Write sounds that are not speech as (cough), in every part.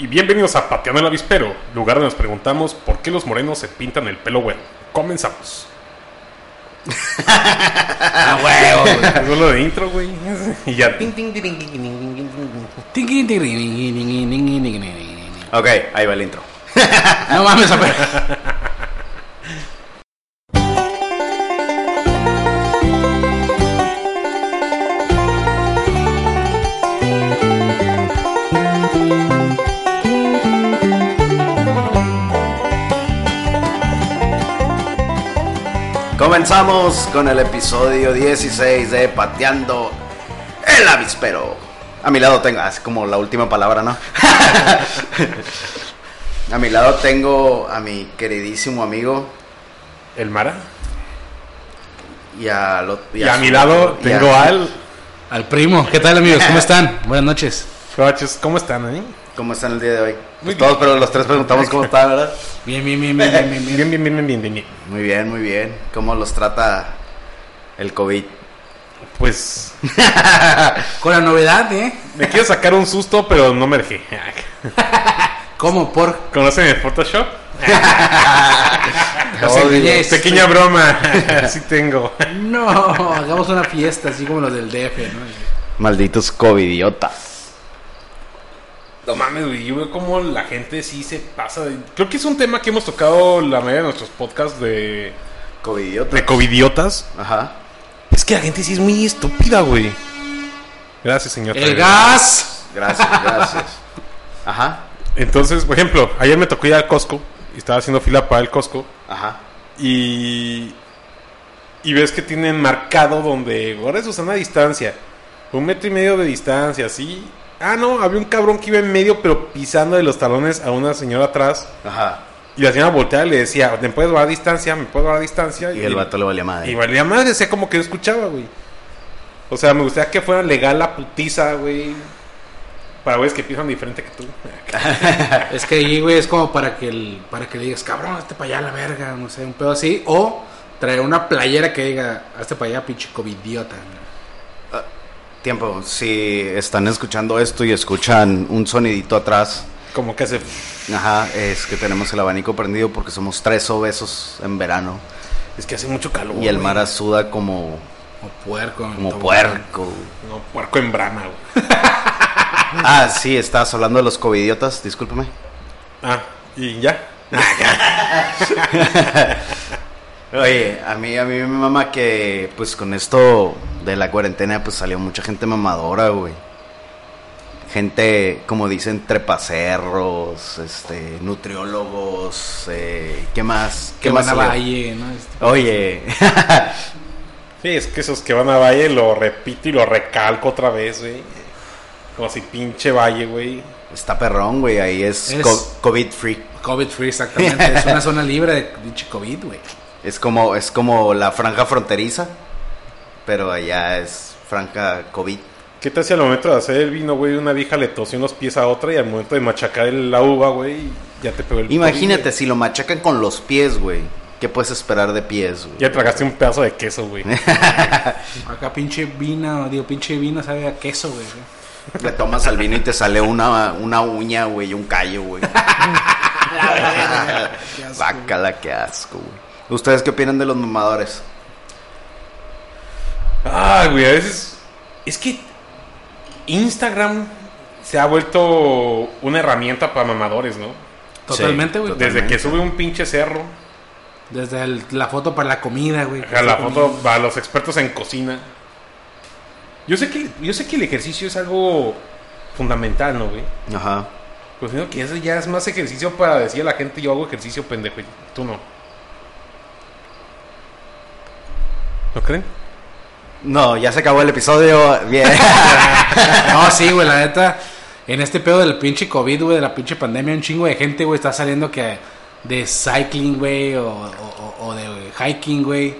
Y bienvenidos a Pateando el Avispero, lugar donde nos preguntamos por qué los morenos se pintan el pelo bueno. Comenzamos. ¡A huevo! Es lo de intro, güey. Y ya. Ok, ahí va el intro. No mames, a ver. Comenzamos con el episodio 16 de Pateando el Avispero. A mi lado tengo, es como la última palabra, ¿no? (laughs) a mi lado tengo a mi queridísimo amigo El Mara. y a, lo- Y a su- mi lado y tengo a- al. Al primo. ¿Qué tal, amigos? ¿Cómo están? Buenas noches. ¿cómo están, eh? ¿Cómo están el día de hoy? Muy Pues todos, pero los tres preguntamos cómo están, ¿verdad? Bien, bien, bien, bien, bien, bien. bien. Bien, (laughs) bien, bien, bien, bien, bien, bien. Muy bien, muy bien. ¿Cómo los trata el COVID? Pues (laughs) Con la novedad, ¿eh? me quiero sacar un susto, pero no me dejé. (laughs) ¿Cómo? ¿Por? ¿Conocen el Photoshop? Engañé. Pequeña broma. Así tengo. No, hagamos una fiesta así como los del DF, ¿no? Malditos covidiotas. No mames, güey. Yo veo como la gente sí se pasa. de- Creo que es un tema que hemos tocado la mayoría de nuestros podcasts de, Covidiotas. de covidiotas. Ajá. Es que la gente sí es muy estúpida, güey. Gracias, señor. El gas. Gracias, gracias. (laughs) Ajá. Entonces, por ejemplo, ayer me tocó ir al Costco. Y estaba haciendo fila para el Costco. Ajá. Y. Y ves que tienen marcado donde guarda su sana distancia. Un metro y medio de distancia, así. Ah, no, había un cabrón que iba en medio, pero pisando de los talones a una señora atrás. Ajá. Y la señora volteaba y le decía, ¿me puedes guardar distancia? ¿Me puedes guardar distancia? Y el vato le valía madre. Y valía madre, decía como que no escuchaba, güey. O sea, me gustaría que fuera legal la putiza, güey. Para güeyes que piensan diferente que tú. (laughs) Es que ahí, güey, es como para que, el, para que le digas, cabrón, hazte para allá a la verga, no sé, un pedo así. O traer una playera que diga, hazte para allá, pinche covidiota. Tiempo, si están escuchando esto y escuchan un sonidito atrás, Como que hace... ajá, es que tenemos el abanico prendido porque somos tres obesos en verano. Es que hace mucho calor. Y el güey. Mara suda como, Como puerco. como puerco. No, puerco en brama, güey. (laughs) Ah, sí, estabas hablando de los covidiotas, discúlpeme. Ah, y ya. (laughs) (laughs) Oye, a mí, a mí me mama que, pues, con esto de la cuarentena, pues, salió mucha gente mamadora, güey. Gente, como dicen, trepacerros, este, nutriólogos, eh, ¿qué más? Que ¿Qué van más a salió? Valle, ¿no? Este- Oye, (laughs) Sí, es que esos que van a Valle lo repito y lo recalco otra vez, güey. Como si pinche Valle, güey. está perrón, güey, ahí es, Es- co- COVID free. COVID free, exactamente. es una (laughs) zona libre de pinche COVID, güey. Es como, es como la franja fronteriza, pero allá es franja COVID. ¿Qué tal si al momento de hacer el vino, güey, una vieja le tosió unos pies a otra y al momento de machacar el- la uva, güey, ya te pegó el Imagínate, COVID, si lo machacan con los pies, güey. ¿Qué puedes esperar de pies, güey? güey. Ya tragaste un pedazo de queso, güey. (laughs) Acá pinche vino, digo, pinche vino sabe a queso, güey. Le tomas al vino y te sale una, una uña, güey, y un callo, güey. (laughs) (laughs) Bácala, qué asco, güey. ¿Ustedes qué opinan de los mamadores? Ay, güey, a veces. Es que Instagram se ha vuelto una herramienta para mamadores, ¿no? Totalmente, güey. Sí, Desde que sube un pinche cerro, Desde el- la foto para la comida, güey. a la foto a los expertos en cocina. Yo sé que yo sé que el ejercicio es algo fundamental, ¿no, güey? Ajá. Pues digo que eso ya es más ejercicio para decir a la gente yo hago ejercicio, pendejo, y tú no. ¿No creen? No, ya se acabó el episodio. Bien. (laughs) No, sí, güey, la neta. En este pedo del pinche COVID, güey, de la pinche pandemia, un chingo de gente, güey, está saliendo que de cycling, güey, o- o de hiking, güey.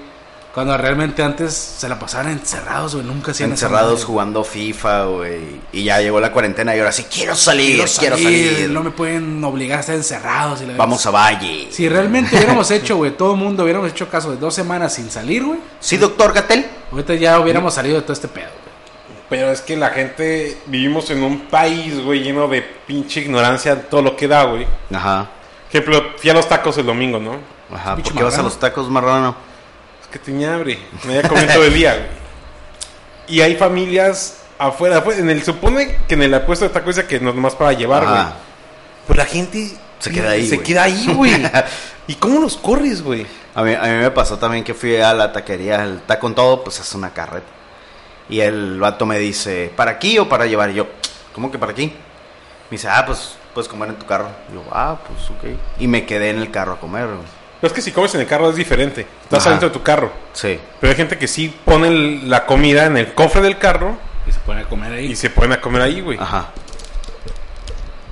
Cuando realmente antes se la pasaban encerrados, güey, nunca hacían Encerrados jugando FIFA, güey. Y ya llegó la cuarentena y ahora sí quiero salir, quiero salir. No me pueden obligar a estar encerrados. Y la Vamos a Valle. Si realmente hubiéramos hecho, güey, todo el mundo hubiéramos hecho caso de dos semanas sin salir, güey. Sí, doctor Gatel. Ahorita ya hubiéramos salido de todo este pedo, güey. Pero es que la gente, vivimos en un país, güey, lleno de pinche ignorancia, todo lo que da, güey. Ajá. Ejemplo, fui a los tacos el domingo, ¿no? Ajá. Pinche ¿Por qué vas a los tacos, marrano? Que tenía hambre, me había comido todo el día, güey. Y hay familias afuera, afuera, en el, supone que en el puesto de tacos dice que no es nomás para llevar, güey. Pues la gente Se queda ahí, Se güey. queda ahí, güey. (laughs) ¿Y cómo los corres, güey? A mí, a mí me pasó también que fui a la taquería, el taco con todo, pues es una carreta. Y el vato me dice, ¿para aquí o para llevar? Y yo, ¿cómo que para aquí? Me dice, ah, pues puedes comer en tu carro. Y yo, ah, pues ok. Y me quedé en el carro a comer. güey. Pero es que si comes en el carro es diferente. Estás Ajá. adentro de tu carro. Sí. Pero hay gente que sí pone el- la comida en el cofre del carro Y se pone a comer ahí. y se ponen a comer ahí, güey. Ajá,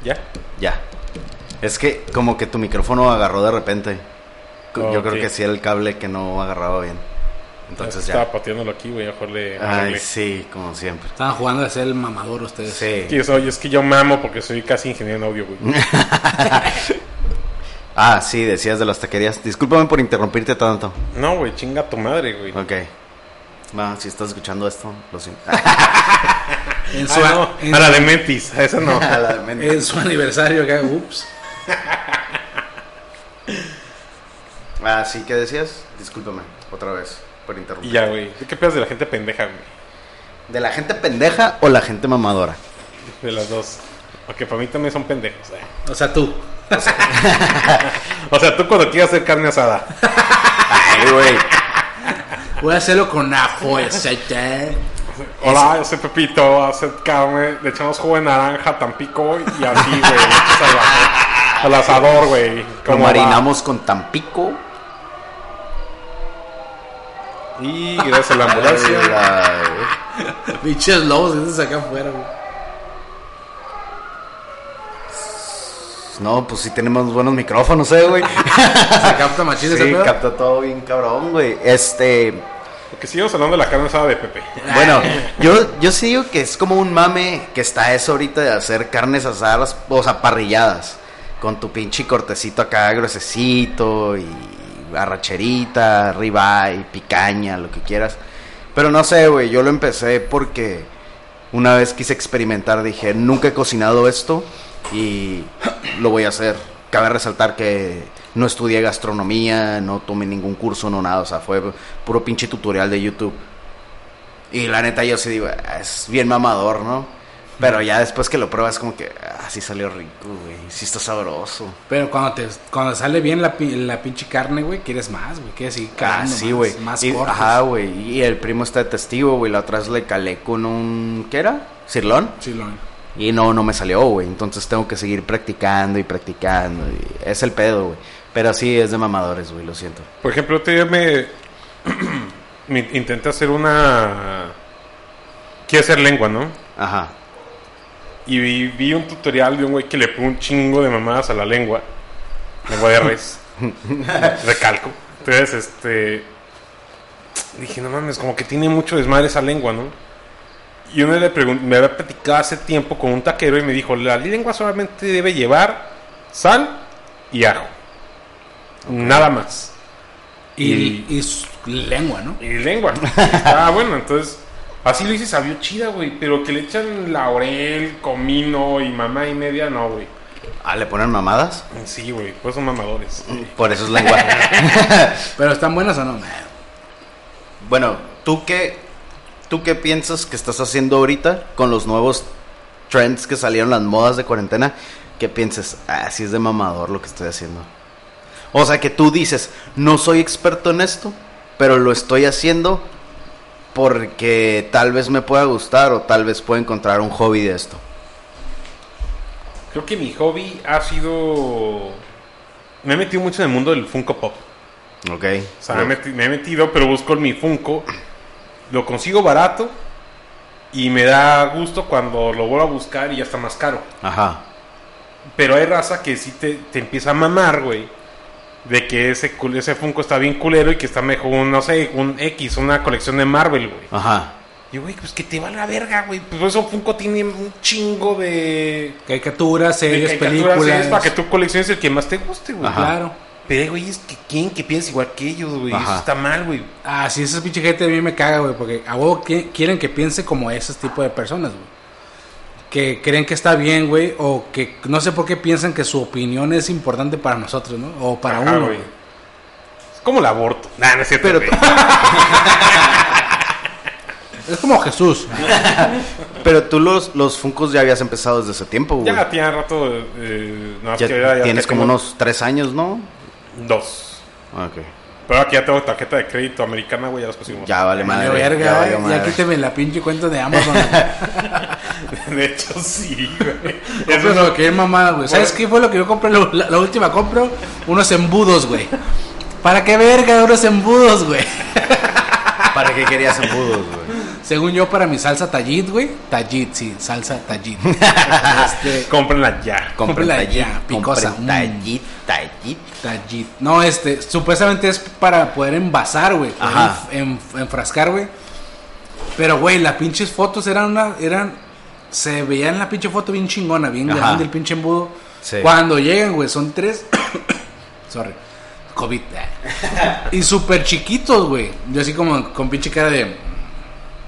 Ya. ya. Es que como que tu micrófono agarró de repente. Yo Ok. creo que sí era el cable que no agarraba bien. Entonces Estaba ya. pateándolo aquí, güey. Mejor le Ay, sí, como siempre. Estaban jugando a ser el mamador ustedes. Sí. Sí, soy- es que yo mamo porque soy casi ingeniero en audio, güey. (laughs) Ah, sí, decías de las taquerías. Discúlpame por interrumpirte tanto. No, güey, chinga tu madre, güey. Ok. Va, si estás escuchando esto, lo siento. (laughs) En su, Ah, no, en- a la de Mentis, a esa no. (laughs) A la de mente. en su aniversario acá, ups. (laughs) Ah, sí, ¿qué decías? Discúlpame, otra vez, por interrumpir. ya, güey. ¿De qué pedas de la gente pendeja, güey? ¿De la gente pendeja o la gente mamadora? De las dos. Porque para mí también son pendejos. eh. O sea, tú. (laughs) O sea, tú cuando quieras hacer carne asada. Ay, güey. Voy a hacerlo con ajo y aceite. Hola, yo soy Pepito, hacer carne, le echamos jugo de naranja, tampico y así, güey. al, asador, güey. Lo marinamos con Tampico. Y gracias a la ambulancia. Pinches lobos, esos acá afuera, güey. No, pues sí tenemos buenos micrófonos, eh, güey. (laughs) Se capta machín Sí, capta todo bien cabrón, güey. Este, Porque sigamos hablando de la carne asada de Pepe. bueno, (laughs) yo, yo sí digo que es como un mame que está eso ahorita de hacer carnes asadas, o sea, parrilladas. Con tu pinche cortecito acá gruesecito y arracherita, ribeye, picaña, lo que quieras. Pero no sé, güey, yo lo empecé porque una vez quise experimentar, dije, nunca he cocinado esto y lo voy a hacer. Cabe resaltar que no estudié gastronomía, no tomé ningún curso, no nada, o sea, fue puro pinche tutorial de YouTube. Y la neta yo sí digo, "Ah, es bien mamador, ¿no? Pero ya después que lo pruebas como que, ah, sí salió rico, güey, sí está sabroso. Pero cuando te cuando sale bien la, la pinche carne, güey, quieres más, güey. Quieres seguir Ah, calando sí, más, güey. Más Y- cortes. Ajá, güey. Y el primo está de testigo, güey. La otra vez le calé con un. ¿Qué era? ¿Cirlón? Lo Y no, no me salió, güey. Entonces tengo que seguir practicando y practicando. y es el pedo, güey. Pero sí, es de mamadores, güey, lo siento. Por ejemplo, otro día me, (clears throat) me intenté hacer una... Quiero hacer lengua, ¿no? Ajá. Y vi, vi un tutorial de un güey que le pone un chingo de mamadas a la lengua. Lengua de res. (laughs) Recalco. Entonces, este. Dije, no mames, como que tiene mucho desmadre esa lengua, ¿no? Y uno le me había platicado hace tiempo con un taquero y me dijo: La lengua solamente debe llevar sal y ajo. Nada más. Y, y lengua, ¿no? Y lengua. ah, bueno, entonces. Así lo hice, sabió chida, güey. Pero que le echan laurel, comino y mamá y media, no, güey. Ah, ¿le ponen mamadas? Sí, güey, pues son mamadores. Por eso es lengua. (laughs) (laughs) Pero están buenas o no. bueno, ¿tú qué, ¿tú qué piensas que estás haciendo ahorita con los nuevos trends que salieron, las modas de cuarentena? ¿Qué piensas? Ah, sí es de mamador lo que estoy haciendo. O sea, que tú dices, no soy experto en esto, pero lo estoy haciendo porque tal vez me pueda gustar o tal vez pueda encontrar un hobby de esto. Creo que mi hobby ha sido. Me he metido mucho en el mundo del Funko Pop. ¿Ok? O sea, me, he meti- me he metido, pero busco mi Funko. Lo consigo barato. Y me da gusto cuando lo vuelvo a buscar y ya está más caro. Ajá. Pero hay raza que sí te, te empieza a mamar, güey. De que ese, cul- ese Funko está bien culero y que está mejor, un, no sé, un X, una colección de Marvel, güey. Ajá. Y, güey, pues que te va la verga, güey. Pues eso Funko tiene un chingo de... Caricaturas, de series, caricaturas, películas. series para que tú colecciones el que más te guste, güey. Claro. Pero hay güeyes que quieren que pienses igual que ellos, güey. Eso está mal, güey. Ah, sí, esa pinche gente a mí me caga, güey, porque a vos qui- quieren que piense como ese tipo de personas, güey. Que creen que está bien, güey, o que no sé por qué piensan que su opinión es importante para nosotros, ¿no? O para Ajá, uno, güey. Es como el aborto. Nah, no es cierto, Pero-. (laughs) Es como Jesús. Pero tú los, los Funcos ya habías empezado desde ese tiempo, güey. Ya tiene rato. Eh, no, Ya que ahora ya tienes como tengo unos tres años, ¿no? Dos. Ok. Pero aquí ya tengo tarjeta de crédito americana, güey. Ya las pusimos. Ya vale madre. verga, ya ya, valió madre. quíteme la pinche cuenta de Amazon. (laughs) De hecho, sí, güey. Eso es lo que es mamada, güey. ¿Sabes qué fue lo que yo compré? lo- La, la última compro, unos embudos, güey. ¿Para qué verga unos embudos, güey? ¿Para qué querías embudos, güey? Según yo, para mi salsa tallit, güey. Tallit, sí, salsa tallit. (laughs) este, Cómprenla ya. Cómprenla ya, picosa. Tallit, tallit. tallit. No, este, supuestamente es para poder envasar, güey. Ajá. enf- enfrascar, güey. Pero, güey, las pinches fotos eran una, eran, se veían la pinche foto bien chingona, bien Ajá. grande el pinche embudo. Sí. Cuando llegan, güey, son tres, (coughs) sorry, COVID. (laughs) y súper chiquitos, güey. Yo así como con pinche cara de,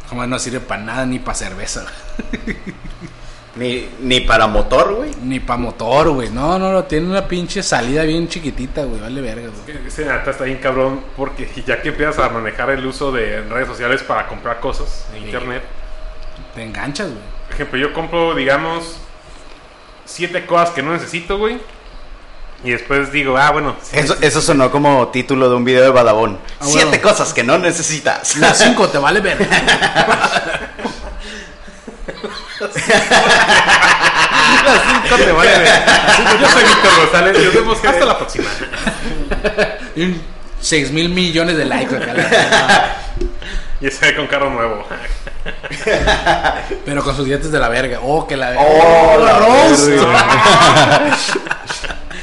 como no sirve para nada ni para cerveza, (laughs) Ni, ni para motor, güey. ni para motor, güey. No, no, no, tiene una pinche salida bien chiquitita, güey. Vale verga, güey. Ese neta está bien cabrón porque ya que empiezas a manejar el uso de redes sociales para comprar cosas en internet. Te enganchas, güey. Por ejemplo, yo compro, digamos, siete cosas que no necesito, güey. Y después digo, ah, bueno. sí Eso, eso sonó como título de un video de Badabón. Ah, Siete cosas que no necesitas. Las 5 te vale ver. Las cinco te vale ver. Yo soy Víctor González. Nos vemos hasta la próxima. 6 mil millones de likes acá. la- Y ese con carro nuevo. Pero con sus dientes de la verga. Oh, que la verga. Oh, la Roast. verga.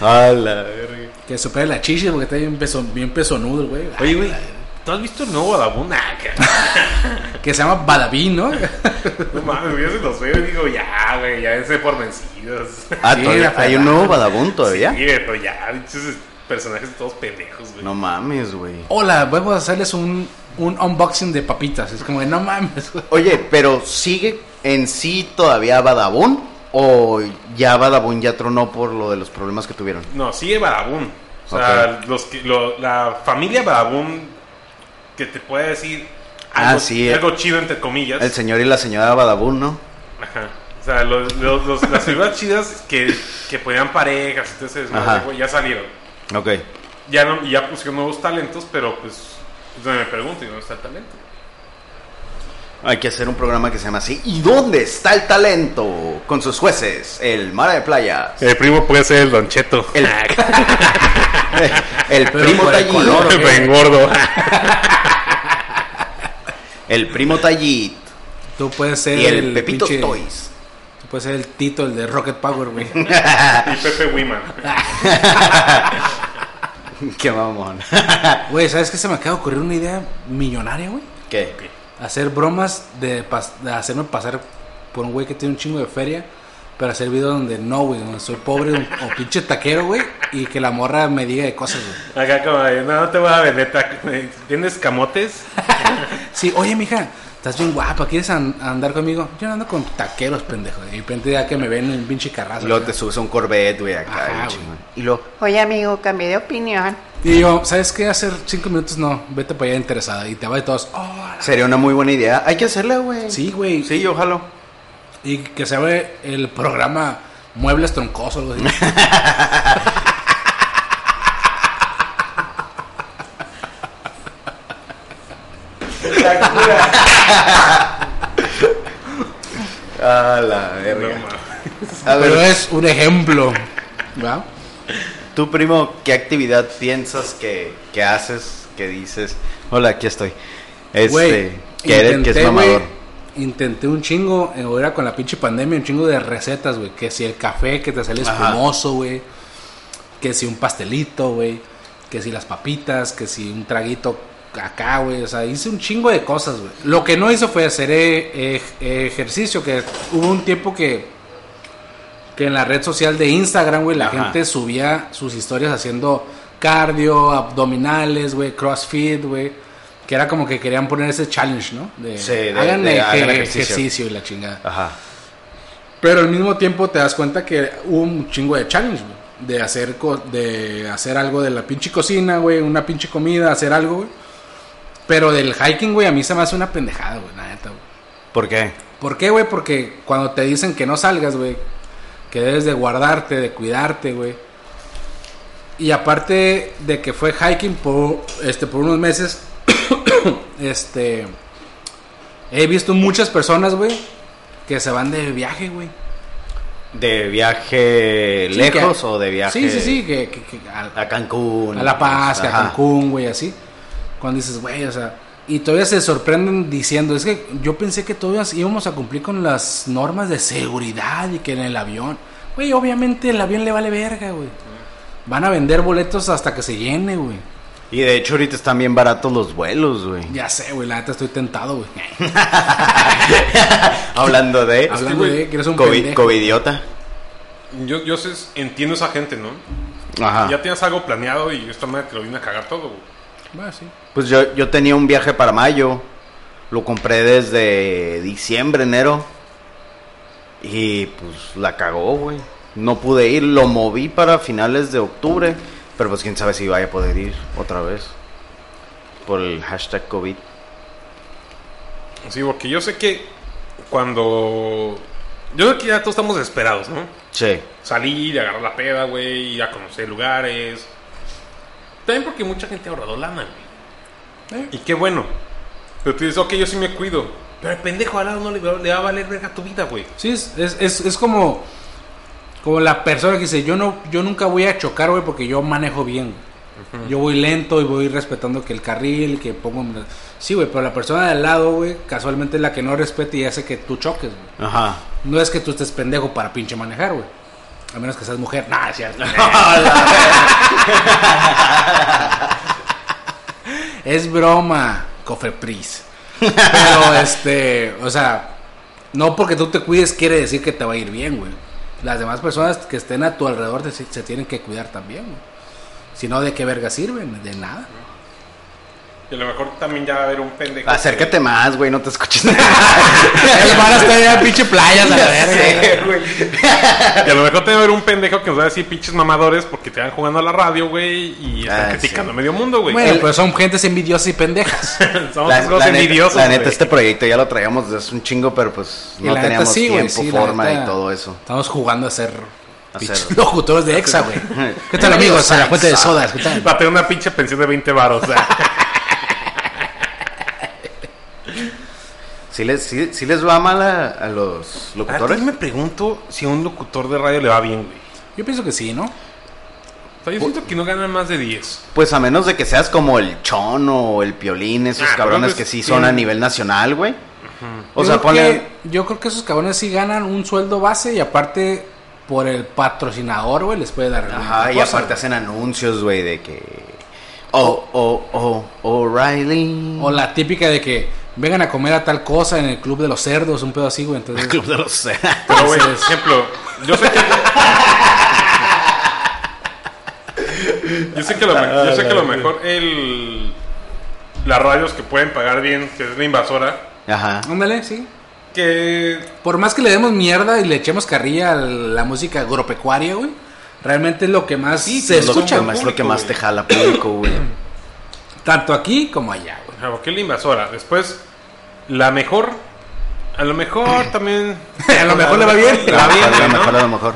A la verga. Que supere la chichis porque está bien, peso, bien pesonudo, güey. Oye, güey, ¿tú has visto el nuevo Badabun? Ah, que- (laughs) Que se llama Badabín, ¿no? No mames, güey, yo se los veo y digo, ya, güey, ya dense por vencidos. Ah, Sí, todavía- la hay un nuevo Badabun todavía. Sí, güey, pero ya, esos personajes todos pendejos, güey. No mames, güey. Hola, vamos a hacerles un, un unboxing de papitas. Es como, de, no mames, güey. Oye, pero ¿sigue en sí todavía Badabun? ¿O ya Badabun ya tronó por lo de los problemas que tuvieron? No, sigue Badabun. O sea, los que, lo- la familia Badabun que te puede decir Ah, algo, sí. algo chido entre comillas. El señor y la señora Badabun, ¿no? Ajá. O sea, los, los- los- las figuras chidas que, que ponían parejas, entonces Ajá. ya salieron. Ok. Ya no, ya pusieron nuevos talentos, pero pues, es donde me pregunto, ¿y dónde está el talento? Hay que hacer un programa que se llama así. ¿Y dónde está el talento? Con sus jueces, el Mara de Playas, El primo puede ser el Don Cheto. el, (laughs) el primo por el Tallit, color, ¿o qué? Me engordo. (laughs) el primo Tallit Tú puedes ser y el, Pepito pinche- Toys. Tú puedes ser el Tito, el de Rocket Power, güey. y Pepe Wiman. (laughs) Qué mamón. Güey, ¿sabes qué? Se me acaba de ocurrir una idea millonaria, güey. ¿Qué? Hacer bromas de, pas- de hacerme pasar por un güey que tiene un chingo de feria. Pero hacer videos donde no, güey, donde soy pobre o, pinche taquero, güey. Y que la morra me diga de cosas, güey. Acá como, no, no te voy a vender. tac- ¿Tienes camotes? (laughs) Sí, oye, mija, estás bien guapa, ¿quieres an- andar conmigo? Yo no ando con taqueros, pendejo. Y de repente ya que me ven en pinche carrazo. Y luego te subes a un Corvette, güey, acá. Ajá, güey. Y luego, Oye, amigo, cambié de opinión. Y yo, ¿sabes qué? Hacer cinco minutos no, vete para allá interesada. Y te va de todos, oh, sería una muy buena idea. Hay que hacerla, güey. sí, güey. Sí, ojalá. Y que se ve el programa Muebles Troncosos, algo (laughs) (laughs) A la No, verga. A Pero es un ejemplo. ¿Va? tú, primo, ¿qué actividad piensas que, que haces? Que dices, hola, aquí estoy. Este, Güey, que, eres, que es intenté, mamador. güey, Intenté un chingo, eh, ahora con la pinche pandemia, un chingo de recetas, güey. Que si el café que te sale Ajá. espumoso, güey. Que si un pastelito, güey. Que si las papitas, que si un traguito acá, güey. O sea, hice un chingo de cosas, güey. Lo que no hizo fue hacer eh, eh, ejercicio, que hubo un tiempo que que en la red social de Instagram, güey, la Ajá. gente subía sus historias haciendo cardio, abdominales, güey, crossfit, güey. Que era como que querían poner ese challenge, ¿no? De, Sí, de- hagan, de eje- hagan ejercicio. ejercicio. y la chingada. Ajá. Pero al mismo tiempo te das cuenta que hubo un chingo de challenge, güey. De hacer, co- de hacer algo de la pinche cocina, güey. Una pinche comida, hacer algo, güey. Pero del hiking, güey, a mí se me hace una pendejada, güey, la neta, güey. ¿Por qué? ¿Por qué, güey? Porque cuando te dicen que no salgas, güey, que debes de guardarte, de cuidarte, güey. Y aparte de que fue hiking por, este, por unos meses, (coughs) este, he visto muchas personas, güey, que se van de viaje, güey. ¿De viaje Sí, lejos que- o de viaje Sí, sí, sí, que, que- que a, a Cancún? a La Paz, que a. Cancún, güey, así. Cuando dices, güey, o sea, y todavía se sorprenden diciendo, es que yo pensé que todos íbamos a cumplir con las normas de seguridad y que en el avión, güey, obviamente el avión le vale verga, güey. Van a vender boletos hasta que se llene, güey. Y de hecho ahorita están bien baratos los vuelos, güey. Ya sé, güey, la neta estoy tentado, güey. (laughs) Hablando de... Hablando de que eres un COVID, pendejo. covidiota. Yo, yo sé- entiendo esa gente, ¿no? Ajá. Ya tienes algo planeado y esta madre te lo viene a cagar todo, güey. Sí. Pues yo, yo tenía un viaje para mayo. Lo compré desde diciembre, enero. Y pues la cagó, güey. No pude ir. Lo moví para finales de octubre. Pero pues quién sabe si vaya a poder ir otra vez. Por el hashtag COVID. Sí, porque yo sé que cuando... Yo sé que ya todos estamos desesperados, ¿no? Sí. Salir, agarrar la peda, güey, ir a conocer lugares. También porque mucha gente ha ahorrado lana, güey. Eh. Y qué bueno. Pero tú dices, ok, yo sí me cuido. Pero el pendejo al lado no le, va- le va a valer verga tu vida, güey. Sí, es, es, es, es como, como la persona que dice, yo no yo nunca voy a chocar, güey, porque yo manejo bien. Yo voy lento y voy respetando que el carril, que pongo... Sí, güey, pero la persona de al lado, güey, casualmente es la que no respeta y hace que tú choques, güey. Ajá. No es que tú estés pendejo para pinche manejar, güey. A menos que seas mujer. (laughs) Nah, es cierto. (laughs) es broma, Cofepris. Pero, este, o sea, no porque tú te cuides quiere decir que te va a ir bien, güey. Las demás personas que estén a tu alrededor se tienen que cuidar también, güey. Si no, ¿de qué verga sirven? De nada. Y a lo mejor también ya va a haber un pendejo. Acércate más, güey. No te escuches (laughs) nada. (laughs) El van a estar ya en pinche playas a la (laughs) verga. güey. Y a lo mejor te va a haber un pendejo que nos va a decir pinches mamadores porque te van jugando a la radio, güey, y están Ah, criticando sí. a medio mundo, güey. Bueno, El- pero son gentes envidiosas y pendejas. Somos La, la neta, envidiosos, la neta, este proyecto ya lo traíamos desde hace un chingo, pero pues no la neta, teníamos sí, tiempo, sí, forma neta, y todo eso. Estamos jugando a ser ser- locutores de Exa, güey. ¿Qué tal, amigos? A la fuente de sodas. ¿Qué tal? Va a tener una pinche pensión de 20 varos. o sea. ¿Sí les, sí, sí les va mal a, a los A locutores? ti me pregunto si a un locutor de radio le va bien, güey. Yo pienso que sí, ¿no? O sea, yo siento que no ganan más de 10. Pues a menos de que seas como el Chon o el Piolín, esos Ah, cabrones pero que sí son a nivel nacional, güey. O yo sea, ponen... que, yo creo que esos cabrones sí ganan un sueldo base y aparte por el patrocinador, güey, les puede dar. Ajá, y cosa, aparte hacen anuncios, güey, de que... Oh, oh, oh, O'Reilly. O la típica de que vengan a comer a tal cosa en el club de los cerdos, un pedo así, güey. Entonces, Club de los... Pero, güey, por ejemplo, yo sé que. yo sé que lo, me- yo sé que lo mejor el. Las radios que pueden pagar bien, que es la invasora, Ajá. ándale, sí. que Por más que le demos mierda y le echemos carrilla a la música agropecuaria, güey, realmente es lo que más Sí, se Es lo, escucha, más- lo que más güey. te jala público, güey. tanto aquí como allá, güey. porque es la invasora. Después, la mejor. A lo mejor (laughs) también. A lo mejor le va bien. Bien, a lo mejor, a lo mejor.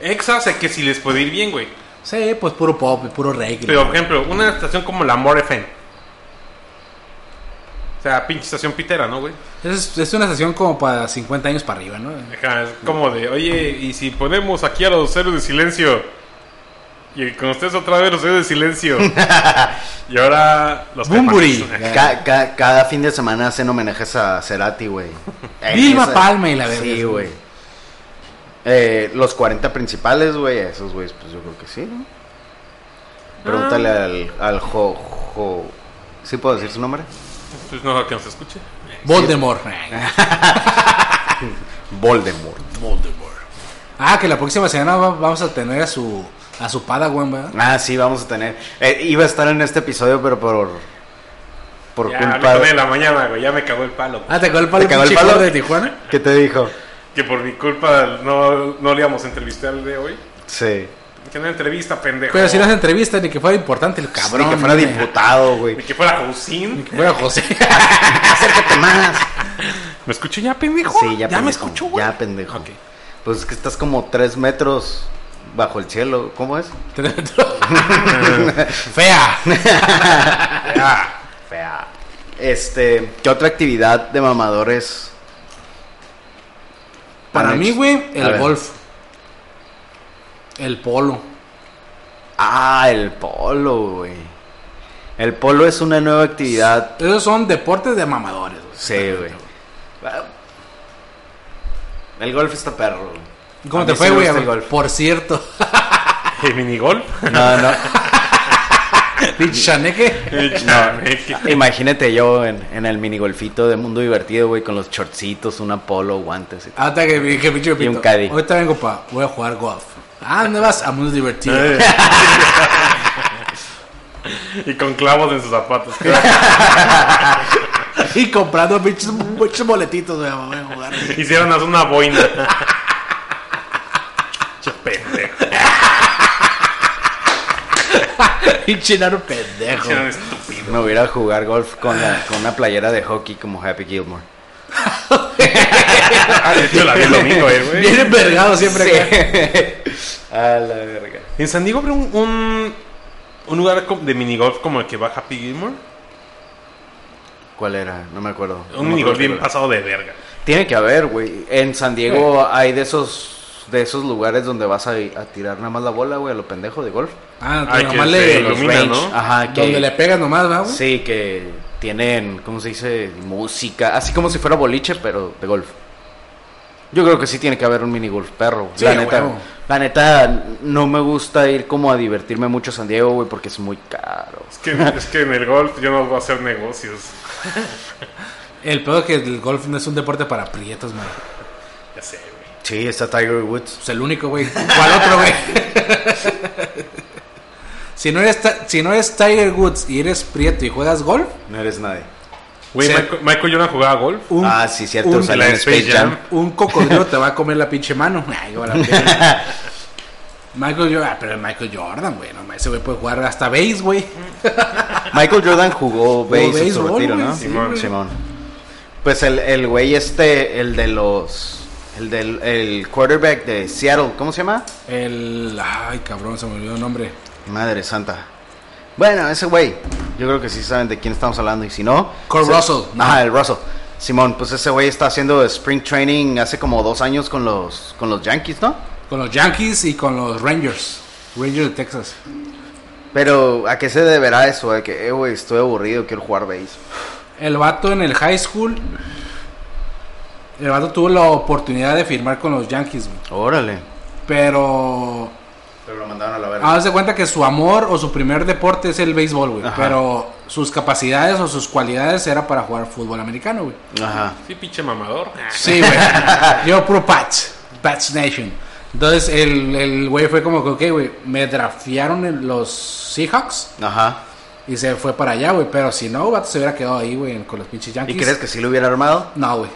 Exa sé que sí les puede ir bien, güey. Sí, pues puro pop, puro reggae. Pero, por ejemplo, una estación como la More FM. O sea, pinche estación pitera, ¿no, güey? Es, es una estación como para 50 años para arriba, ¿no? Ajá, es como de, oye, y si ponemos aquí a los héroes de silencio. Y con ustedes otra vez los de silencio. (laughs) y ahora los Bumburi. Ca- ca- cada fin de semana hacen homenajes a Cerati, güey. (laughs) Vilma esa- Palma y la verga. Sí, güey. Eh, los 40 principales, güey, a esos güeyes, pues yo creo que sí, ¿no? Pregúntale Ah. al, al jo, jo- ¿Sí puedo decir su nombre? Pues no, que nos escuche. Voldemort. Voldemort. (laughs) Voldemort. Ah, que la próxima semana va- vamos a tener a su A su padawan, ¿verdad? Ah, sí, vamos a tener. eh, iba a estar en este episodio, pero por. Por Ya culpa. en la mañana, güey. Ya me cagó el palo. Ah, ¿te cagó el palo ¿Te cagó el palo? de Tijuana? ¿Qué te dijo? Que por mi culpa no, no le íbamos a entrevistar el de hoy. Sí. Que no entrevista, pendejo. Pero si no hace entrevista, ni que fuera importante el cabrón. Ni que fuera güey. diputado, güey. Ni que fuera Cousin. Ni que fuera José. (laughs) Acércate más. ¿Me escuché ya, pendejo? Sí, ya, ya me escucho, güey. Ya, pendejo. Ok. Pues es que estás como tres metros bajo el cielo. ¿Cómo es? (laughs) Fea. Ya. Fea. Este, ¿qué otra actividad de mamadores? Para mí, güey, el golf. El polo. Ah, el polo, güey. El polo es una nueva actividad. Esos son deportes de mamadores, güey. Sí, güey. El golf está perro, güey. ¿Cómo A te fue, güey? Por cierto. ¿El minigol? No, no. (laughs) No. Imagínate yo en, en el minigolfito de Mundo Divertido, güey, con los shortcitos, una polo, guantes. y todo. Hasta que dije, pinche Y un caddy. Ahorita vengo pa. Voy a jugar golf. Ah, ¿dónde vas? A Mundo Divertido. Eh. (laughs) y con clavos en sus zapatos. (laughs) y comprando pinches muchos boletitos, güey. Voy a jugar. Hicieron una boina. Pendejo. (laughs) Pinche enano pendejo. Me voy a jugar golf con, la- con una playera de hockey como Happy Gilmore. Ah, de hecho la vi el domingo, eh, güey. Bien envergado siempre acá. (laughs) A la verga. En San Diego abrió un, un, un lugar de minigolf como el que va Happy Gilmore. ¿Cuál era? No me acuerdo. No Un me minigolf bien pasado de verga. Tiene que haber, güey. En San Diego hay de esos de esos lugares donde vas a, a tirar nada más la bola, güey, a lo pendejo de golf. Ah, Ay, que que nomás se le. ilumina, range. ¿no? Ajá, que Donde le pegas nomás, ¿va, güey? Sí, que tienen, ¿cómo se dice? Música, así como si fuera boliche, pero de golf. Yo creo que sí tiene que haber un mini golf perro. Sí, la neta, la neta no me gusta ir como a divertirme mucho a San Diego, güey, porque es muy caro. Es que, es que en el golf yo no voy a hacer negocios. El peor es que el golf no es un deporte para prietos, man. Ya sé, güey. Sí, está Tiger Woods. Pues el único, güey. ¿Cuál otro, güey? (laughs) si, no eres si no eres Tiger Woods y eres prieto y juegas golf, No eres nadie. Güey, Sí. Michael, Michael Jordan jugaba golf. un, ah, sí, cierto, un- la Space Jam. Jam. un cocodrilo (laughs) te va a comer la pinche mano. (laughs) Ay. Michael Jordan, ah, pero el Michael Jordan, güey, no, ese güey puede jugar hasta base, güey. Michael Jordan jugó base en su retiro, ¿no? Simón. Simón. Pues el, el güey este, el de los... El del el quarterback de Seattle, ¿cómo se llama? El, ay, cabrón, se me olvidó el nombre. Madre santa. Bueno, ese güey, yo creo que sí saben de quién estamos hablando y si no... Cole se- Russell, no. Ajá, el Russell. Simón, pues ese güey está haciendo spring training hace como dos años con los, con los Yankees, ¿no? Con los Yankees y con los Rangers. Rangers de Texas. Pero, ¿a qué se deberá eso? De que, eh, güey, estoy aburrido, quiero jugar base. El vato en el high school. El vato tuvo la oportunidad de firmar con los Yankees, güey. Órale. Pero. Pero lo mandaron a la verga. Haz de cuenta que su amor o su primer deporte es el béisbol, güey. Ajá. Pero sus capacidades o sus cualidades era para jugar fútbol americano, güey. Ajá. Sí, pinche mamador. Sí, güey. (laughs) Yo pro Pats. Pats Nation. Entonces el el güey fue como que, ok, güey, me draftearon en los Seahawks Ajá. y se fue para allá, güey. Pero si no, vato se hubiera quedado ahí, güey, con los pinches Yankees. ¿Y crees que sí lo hubiera armado? No, güey.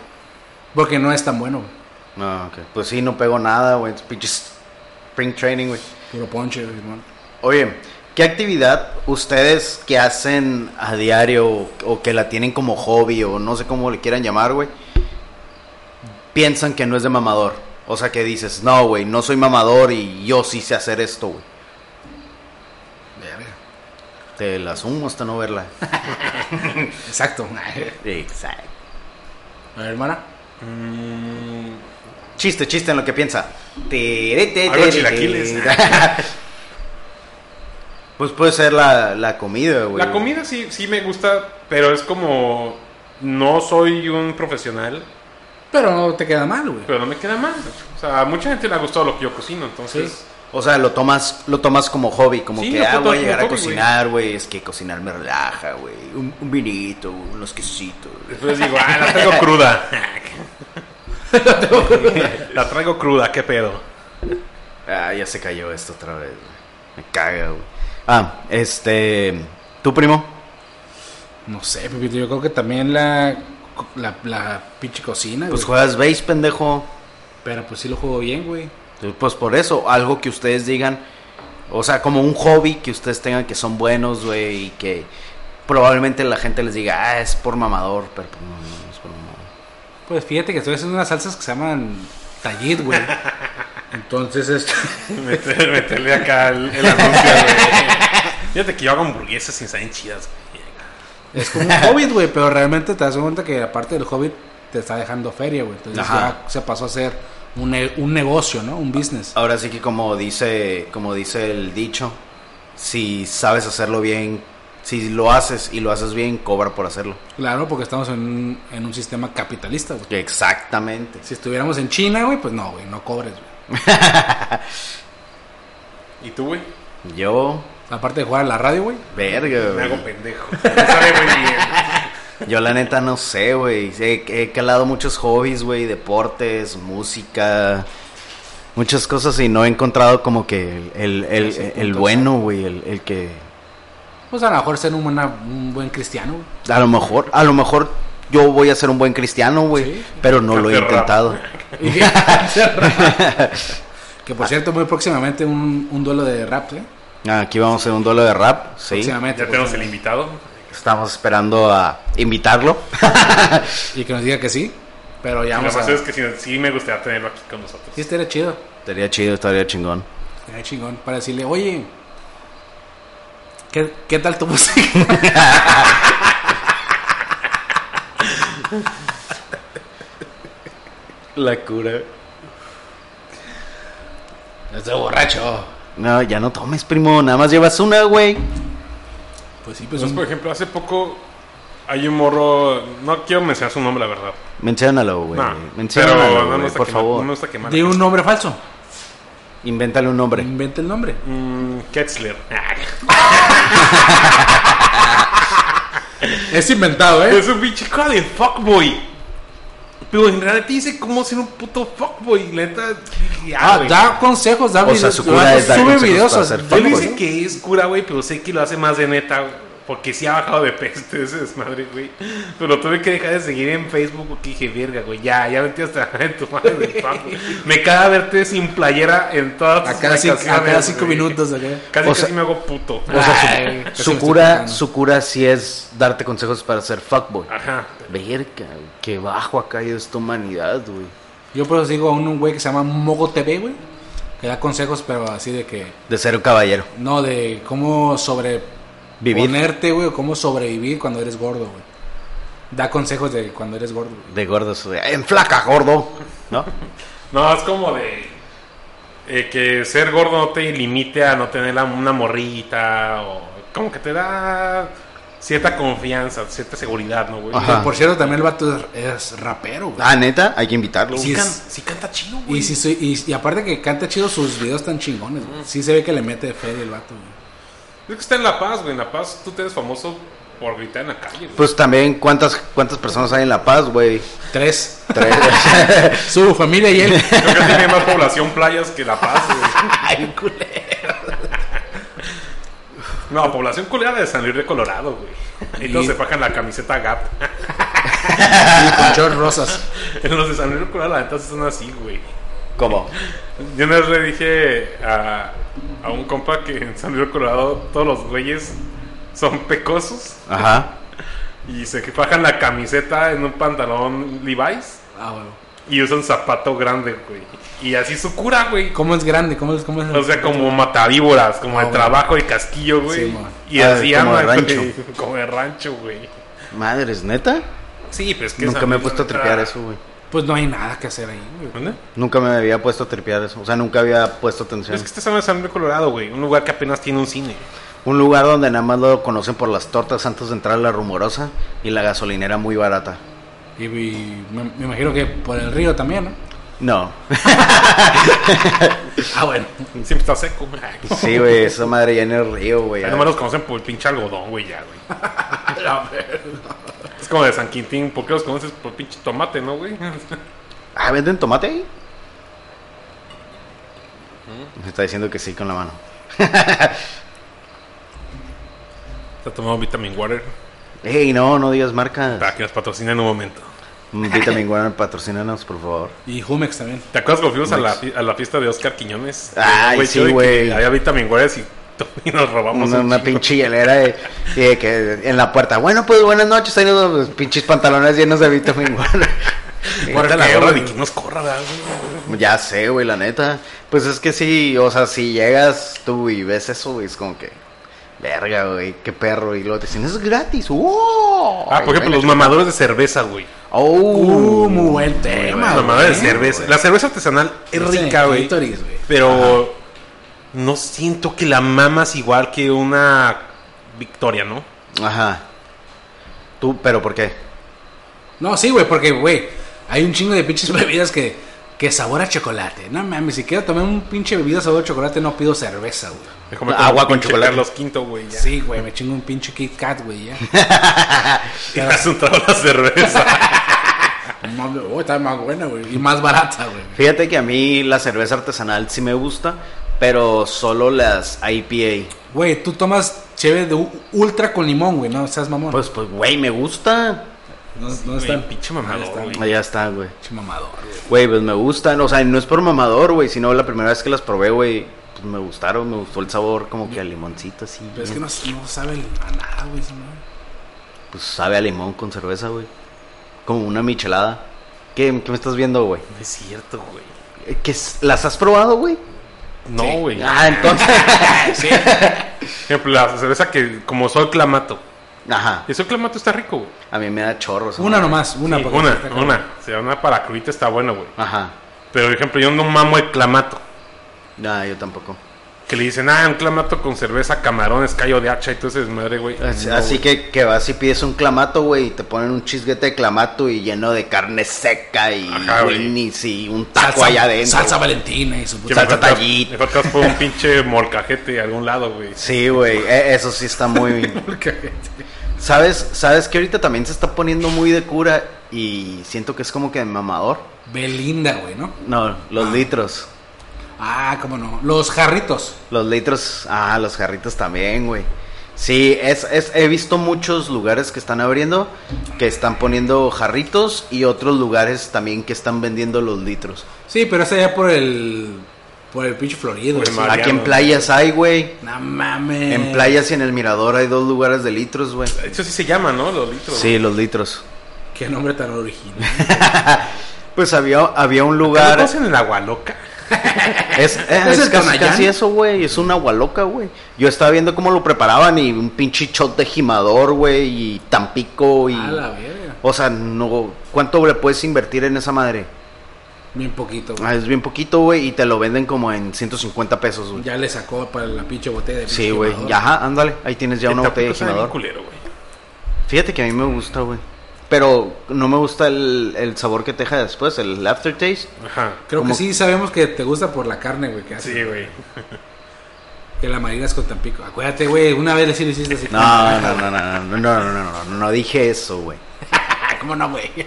Porque no es tan bueno, güey. No, ok. Pues sí, no pegó nada, güey. Pinche spring training, güey. Puro ponche, güey, hermano. Oye, ¿qué actividad ustedes que hacen a diario o, o que la tienen como hobby o no sé cómo le quieran llamar, güey, piensan que no es de mamador? O sea, que dices, no, güey, no soy mamador y yo sí sé hacer esto, güey. Te la sumo hasta no verla. (laughs) Exacto. (laughs) Exacto. A ver, hermana. Mm, Chiste, chiste en lo que piensa. Tere, Algo chilaquiles. (laughs) Pues puede ser la, la comida, güey. La comida sí, sí me gusta, pero es como... No soy un profesional, Pero no te queda mal, güey. pero no me queda mal. O sea, a mucha gente le ha gustado lo que yo cocino, entonces... Sí. O sea, lo tomas, lo tomas como hobby, como Sí, que ah, voy a llegar a cocinar, güey. Es que cocinar me relaja, güey. Un, un vinito, unos quesitos. Después digo, ah, la traigo (laughs) cruda. (laughs) la traigo cruda, qué pedo. Ah, ya se cayó esto otra vez. güey. Me caga, güey. Ah, este. ¿Tu primo? No sé, Pepito, yo creo que también la, la, la pinche cocina, Pues juegas base, pendejo. Pero pues sí lo juego bien, güey. Pues por eso, algo que ustedes digan, o sea, como un hobby que ustedes tengan que son buenos, güey, y que probablemente la gente les diga, ah, es por mamador, pero pues no, no, no es por mamador. Pues fíjate que estoy haciendo unas salsas que se llaman tallit, güey. (laughs) Entonces. (laughs) Meter- meterle acá el, el anuncio, güey. Fíjate que yo hago hamburguesas y saben chidas, güey. Es como un hobbit, güey, pero realmente te das cuenta que aparte del hobbit te está dejando feria, güey. Entonces Ajá. ya se pasó a ser un, un negocio, ¿no? Un business. Ahora sí que como dice, como dice el dicho, si sabes hacerlo bien, si lo haces y lo haces bien, cobra por hacerlo. Claro, porque estamos en un, en un sistema capitalista, güey. Exactamente. Si estuviéramos en China, güey, pues no, güey, no cobres, güey. (laughs) ¿Y tú, güey? Yo, Aparte de jugar a la radio, güey. verga, Me hago güey. pendejo. (laughs) Me sale muy bien. Yo la neta no sé, güey. He, he calado muchos hobbies, güey, deportes, música, muchas cosas y no he encontrado como que el, el, el- el bueno, güey, el, el que... Pues a lo mejor ser un, buena- un buen cristiano. A lo mejor, a lo mejor yo voy a ser un buen cristiano, güey, Sí. pero no lo he intentado. (laughs) que por cierto, muy próximamente un, un duelo de rap, ¿eh? Ah, Aquí vamos a hacer un duelo de rap, sí. Próximamente. Ya tenemos el invitado. Estamos esperando a invitarlo. (laughs) Y que nos diga que sí. Pero ya Lo vamos más a... es que sí, sí me gustaría tenerlo aquí con nosotros. Sí, estaría chido. Estaría chido, estaría chingón. Estaría chingón. Para decirle, oye, ¿qué, qué tal tu (laughs) música? La cura. Estoy borracho. No, ya no tomes, primo. Nada más llevas una, güey. Pues sí, pues Pues, un- por ejemplo, hace poco hay un morro. No quiero mencionar su nombre, la verdad. Menciónalo, güey. No, Menciónalo, pero no me gusta por quemar- favor. No me gusta quemar. Di un nombre falso. Invéntale un nombre. Inventa el nombre. Mm, Ketzler. (laughs) Es inventado, ¿eh? Es un pinche de fuckboy. Pero en realidad te dice cómo ser un puto fuckboy. La neta. Ah, güey. da consejos, da O sea, videos. su cura es dar sube videos. para a- ser Él dice que es cura, güey, pero sé que lo hace más de neta, güey, porque sí ha bajado de peso (laughs) ese desmadre, güey. Pero tuve que dejar de seguir en Facebook porque dije, verga, güey, ya, ya metí hasta (laughs) en tu madre del güey. Me caga verte sin playera en todas tus A cada, cinco, a cada cinco minutos, ¿ok? Casi, O sea- casi me hago puto. O sea, su- Ay, su, cura, su cura sí es darte consejos para ser fuckboy. Ajá. Verga, qué bajo ha caído esta humanidad, güey. Yo por eso digo a un güey que se llama Mogo TV, güey. Que da consejos, pero así de que. De ser un caballero. No, de cómo sobre. Vivir. Ponerte, güey, o cómo sobrevivir cuando eres gordo, güey. Da consejos de cuando eres gordo, güey. De gordos. güey. En flaca, gordo. ¿No? (laughs) No, es como de eh, que ser gordo no te limite a no tener la- una morrita o como que te da cierta confianza, cierta seguridad, ¿no, güey? Por cierto, también el vato es, es rapero, güey. Ah, neta, hay que invitarlo. Sí, Sí, can- sí canta chido, güey. Y, sí soy- y, y aparte que canta chido, sus videos están chingones, güey. Sí se ve que le mete feria el vato, güey. Es que está en La Paz, güey. En La Paz tú te eres famoso por gritar en la calle, güey. Pues también, ¿cuántas, cuántas personas hay en La Paz, güey? Tres. Tres. (laughs) Su familia y él. (laughs) Creo que tiene más población playas que La Paz, güey. (laughs) Ay, culero. No, población culera de San Luis de Colorado, güey. Y Y- todos se fajan la camiseta Gap. Y con shorts rosas. En los de San Luis de Colorado, sí son así, güey. ¿Cómo? Yo una vez le dije a, a un compa que en San Luis de Colorado todos los güeyes son pecosos Ajá. (laughs) y se fajan la camiseta en un pantalón Levi's Ah, güey. y usan zapato grande, güey. Y así su cura, güey. ¿Cómo es grande? ¿Cómo es? Cómo es O sea, como matavíboras, como Ah, de bueno. trabajo y casquillo, güey. Sí, y Ah, así como de anda, rancho. güey. (laughs) Como de rancho, güey. Madres, ¿neta? Sí, pero es que Nunca me he puesto a tripear eso, güey. Pues no hay nada que hacer ahí, güey. ¿Dónde? Nunca me había puesto a tripear eso. O sea, nunca había puesto atención. Es que estás en San Luis de Colorado, güey. Un lugar que apenas tiene un cine. Un lugar donde nada más lo conocen por las tortas antes de entrar a la rumorosa y la gasolinera muy barata. Y, y me, me imagino que por el río también, ¿no? No. (laughs) Ah, bueno. Siempre está seco, güey. Sí, güey, esa madre ya en el río, güey. Ahí nomás los conocen por el pinche algodón, güey, ya, güey. (laughs) es como de San Quintín. ¿Por qué los conoces por pinche tomate, no, güey? (laughs) Ah, ¿venden tomate ahí? Me está diciendo que sí con la mano. (laughs) Está tomando Vitamin Water Ey, no, no digas marcas. para que nos patrocine en un momento. Mm, Vitamin Water, patrocínanos, por favor. Y Jumex también. ¿Te acuerdas cuando fuimos a la, a la fiesta de Oscar Quiñones? Ay, sí, de que güey. Había Vitamin Water y, (laughs) y nos robamos Una, un una pinche hielera de, y de que en la puerta. Bueno, pues buenas noches. Ahí nos los pinches pantalones llenos de Vitamin Water. Guarda la gorra nos corra. Ya sé, güey, la neta. Pues es que sí, o sea, si llegas tú y ves eso, güey, es como que. Verga, güey, qué perro. Y luego te dicen, es gratis. ¡Wow! Ah, por ejemplo, los mamadores de cerveza, güey. Oh, Uh, muy buen tema. Los mamadores de güey. cerveza. La cerveza artesanal es rica, güey. Pero no siento que la mamas igual que una Victoria, ¿no? Ajá. Tú, pero ¿por qué? No, sí, güey, porque, güey, hay un chingo de pinches (laughs) bebidas que, que sabor a chocolate. No mames, si quiero tomar un pinche bebida sabor a chocolate, no pido cerveza, güey. Es como Agua con chocolate. Carlos Quinto, güey. ya. Sí, güey, me chingo un pinche Kit Kat, güey, ya. (laughs) Y te has untado la cerveza. (laughs) Más- oh, está más buena, güey. Y más barata, güey. Fíjate que a mí la cerveza artesanal sí me gusta, pero solo las IPA. Güey, tú tomas chévere de ultra con limón, güey, no seas mamón. Pues, pues, güey, me gusta. no, no Güey, están. pinche mamador, Ahí está, güey. Allá está, güey. Pinche mamador, güey. Güey, pues me gustan. O sea, no es por mamador, güey, sino la primera vez que las probé, güey, pues me gustaron. Me gustó el sabor como que a limoncito, así. Pero es que no, no sabe a nada, güey. Pues sabe a limón con cerveza, güey. Como una michelada. ¿Qué, qué me estás viendo, güey? No es cierto, güey. Eh, ¿qué es- ¿Las has probado, güey? No, güey. Ah, entonces. (laughs) Sí. Por ejemplo, la cerveza que, como soy clamato. Ajá. Y soy clamato está rico, güey. A mí me da chorro. esa Una madre. nomás, una. Sí, una, está una. O sea, una para crudita está buena, güey. Ajá. Pero, por ejemplo, yo no mamo el clamato. No, yo tampoco. Que le dicen, ah, un clamato con cerveza, camarones, callo de hacha y todo ese desmadre, güey. Así, No, así güey. que, que vas y pides un clamato, güey, y te ponen un chisguete de clamato y lleno de carne seca y Ajá, y un taco Salsa, allá adentro. salsa Valentina y su puta. salsa tallita. Mejor te vas por un pinche molcajete a algún lado, güey. Sí, güey, e- eso sí está muy... (laughs) ¿Sabes, ¿Sabes que ahorita también se está poniendo muy de cura y siento que es como que mamador? Belinda, güey, ¿no? No, los Ah. litros. Ah, cómo no. Los jarritos. Los litros, ah, los jarritos también, güey. Sí, es, es, he visto muchos lugares que están abriendo, que están poniendo jarritos y otros lugares también que están vendiendo los litros. Sí, pero ese allá por el. Por el pinche Florido. Mar. Aquí en playas hay, güey. No mames. En playas y en el mirador hay dos lugares de litros, güey. Eso sí se llama, ¿no? Los litros. Sí, los litros. Qué nombre tan original. (laughs) Pues había, había un ¿No lugar... conocen el agua loca? (laughs) Es, ¿Es es casi, eso, güey. Es una agua loca, güey. Yo estaba viendo cómo lo preparaban y un pinche shot de gimador, güey. Y tampico y... A la verga. O sea, no... ¿Cuánto le puedes invertir en esa madre? Bien poquito, güey. Ah, es bien poquito, güey. Y te lo venden como en 150 pesos, güey. Ya le sacó para la pinche botella de pinche Sí, güey. Ajá, ándale. Ahí tienes ya El una botella de culero, güey. Fíjate que a mí me gusta, güey. Pero no me gusta el, el sabor que te deja después, el aftertaste. Ajá. Creo Como- que sí sabemos que te gusta por la carne, güey. Que, hace. Sí, güey. que la marinas con Tampico. Acuérdate, güey. Una vez sí lo hiciste así. No, no, no, no, no, no, no, no, no, no, no dije eso, güey. (laughs) ¿Cómo no, güey? (laughs)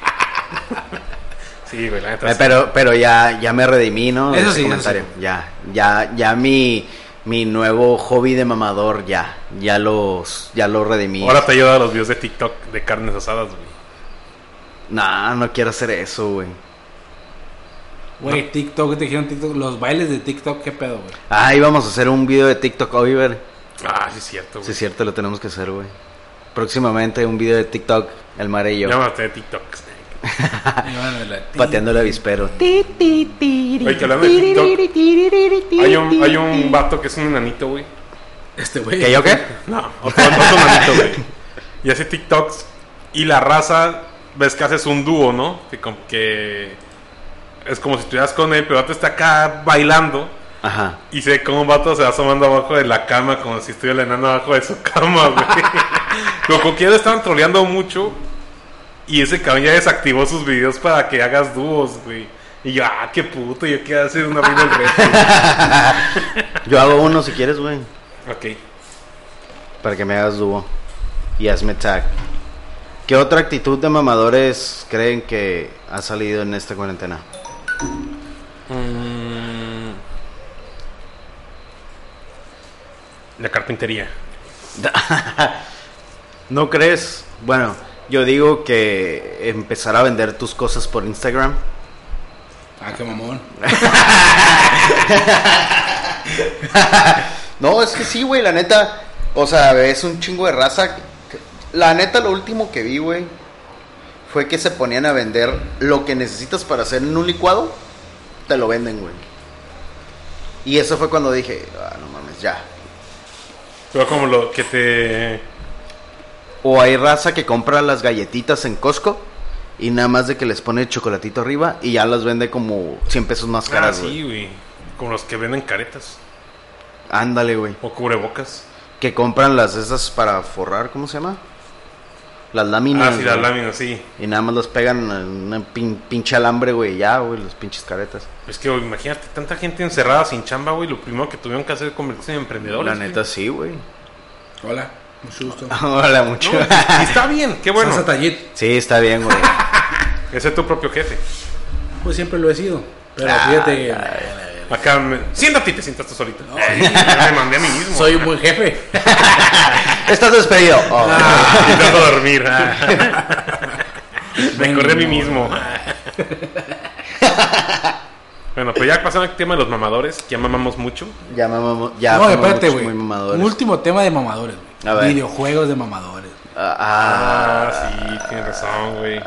Sí, güey, la neta. Eh. Pero, pero ya, ya me redimí, ¿no? Eso Ese sí, eso comentario. Ya, ya, ya mi, mi nuevo hobby de mamador, ya, ya los, ya lo redimí. Ahora te ayuda a los videos de TikTok de carnes asadas, güey. Nah, no quiero hacer eso, güey. Güey, TikTok, te dijeron TikTok. Los bailes de TikTok, ¿qué pedo, güey? Ah, íbamos a hacer un video de TikTok, Oliver. Ah, sí es cierto, güey. Sí, es cierto, lo tenemos que hacer, güey. Próximamente un video de TikTok, el mar y yo, Llámate de TikTok. (laughs) (laughs) Pateando el avispero. (laughs) Oye, que hablando de TikTok, hay un, hay un vato que es un enanito, güey. Este güey. ¿Que yo qué? No, otro, otro enanito, güey. Y hace TikToks. Y la raza, ves que haces un dúo, ¿no? Que, como que es como si estuvieras con él, pero el vato está acá bailando. Ajá. Y se ve como un vato se va asomando abajo de la cama, como si estuviera enano abajo de su (laughs) cama, güey. como que ya lo estaban troleando mucho. Y ese cabrón ya desactivó sus videos para que hagas dúos, güey. Y yo, ah, qué puto, yo quiero hacer una vida del reto. (laughs) Yo hago uno si quieres, güey. ok. Para que me hagas dúo. Y hazme tag. ¿Qué otra actitud de mamadores creen que ha salido en esta cuarentena? Mm. La carpintería. (laughs) ¿No crees? Bueno, yo digo que empezar a vender tus cosas por Instagram. Ah, qué mamón. (laughs) No, es que sí, güey, la neta. O sea, es un chingo de raza. La neta, lo último que vi, güey, fue que se ponían a vender lo que necesitas para hacer en un licuado. Te lo venden, güey. Y eso fue cuando dije, ah, no mames, ya. Pero como lo que te... O hay raza que compra las galletitas en Costco y nada más de que les pone chocolatito arriba y ya las vende como 100 pesos más Ah, caras, güey. sí, güey. Como los que venden caretas. Ándale, güey. O cubrebocas. Que compran las esas para forrar, ¿cómo se llama? Las láminas. Ah, sí, las láminas, sí. Y nada más los pegan en un pin- pinche alambre, güey, ya, güey, los pinches caretas. Es que, güey, imagínate, tanta gente encerrada sin chamba, güey. Lo primero que tuvieron que hacer es convertirse en emprendedores. La güey. neta, sí, güey. Hola, mucho gusto. (laughs) Hola, mucho. No, y está bien, qué bueno. Sí, está bien, güey. (laughs) Ese es tu propio jefe. Pues siempre lo he sido. Pero Ah, fíjate que Acá, me... siéntate y te sientas tú solito. Sí, ya me mandé a mí mismo. soy un buen jefe. (laughs) Estás despedido. Oh. Ah, intento dormir. ah. (laughs) Me acordé a mí mismo. (laughs) Bueno, pues ya pasando al tema de los mamadores, que ya mamamos mucho. Ya mamamos, ya no, espérate, güey. muy mamadores. Un último tema de mamadores, A güey. ver. Videojuegos de mamadores. Ah, Ah, ah, sí, tienes razón, güey.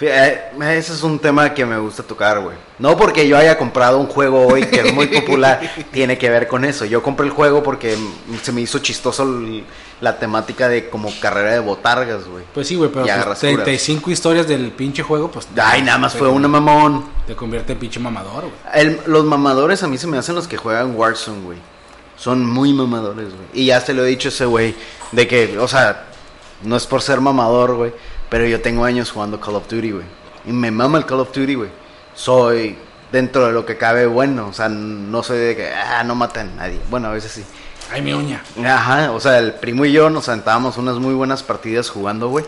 Fí- eh, ese es un tema que me gusta tocar, güey. No porque yo haya comprado un juego hoy que es muy (laughs) popular, tiene que ver con eso. Yo compré el juego porque se me hizo chistoso el- la temática de como carrera de botargas, güey. Pues sí, güey, pero Y pues, agarras curas. 35 historias del pinche juego, pues. Ay, nada más te- fue una mamón. Te convierte en pinche mamador, güey. Los mamadores a mí se me hacen los que juegan Warzone, güey. Son muy mamadores, güey. Y ya se lo he dicho a ese güey. De que, o sea, no es por ser mamador, güey. Pero yo tengo años jugando Call of Duty, güey. Y me mama el Call of Duty, güey. Soy dentro de lo que cabe bueno. O sea, no soy de que, ah, no matan a nadie. Bueno, a veces sí. Ay, mi uña. Ajá, o sea, el primo y yo nos sentábamos unas muy buenas partidas jugando, güey.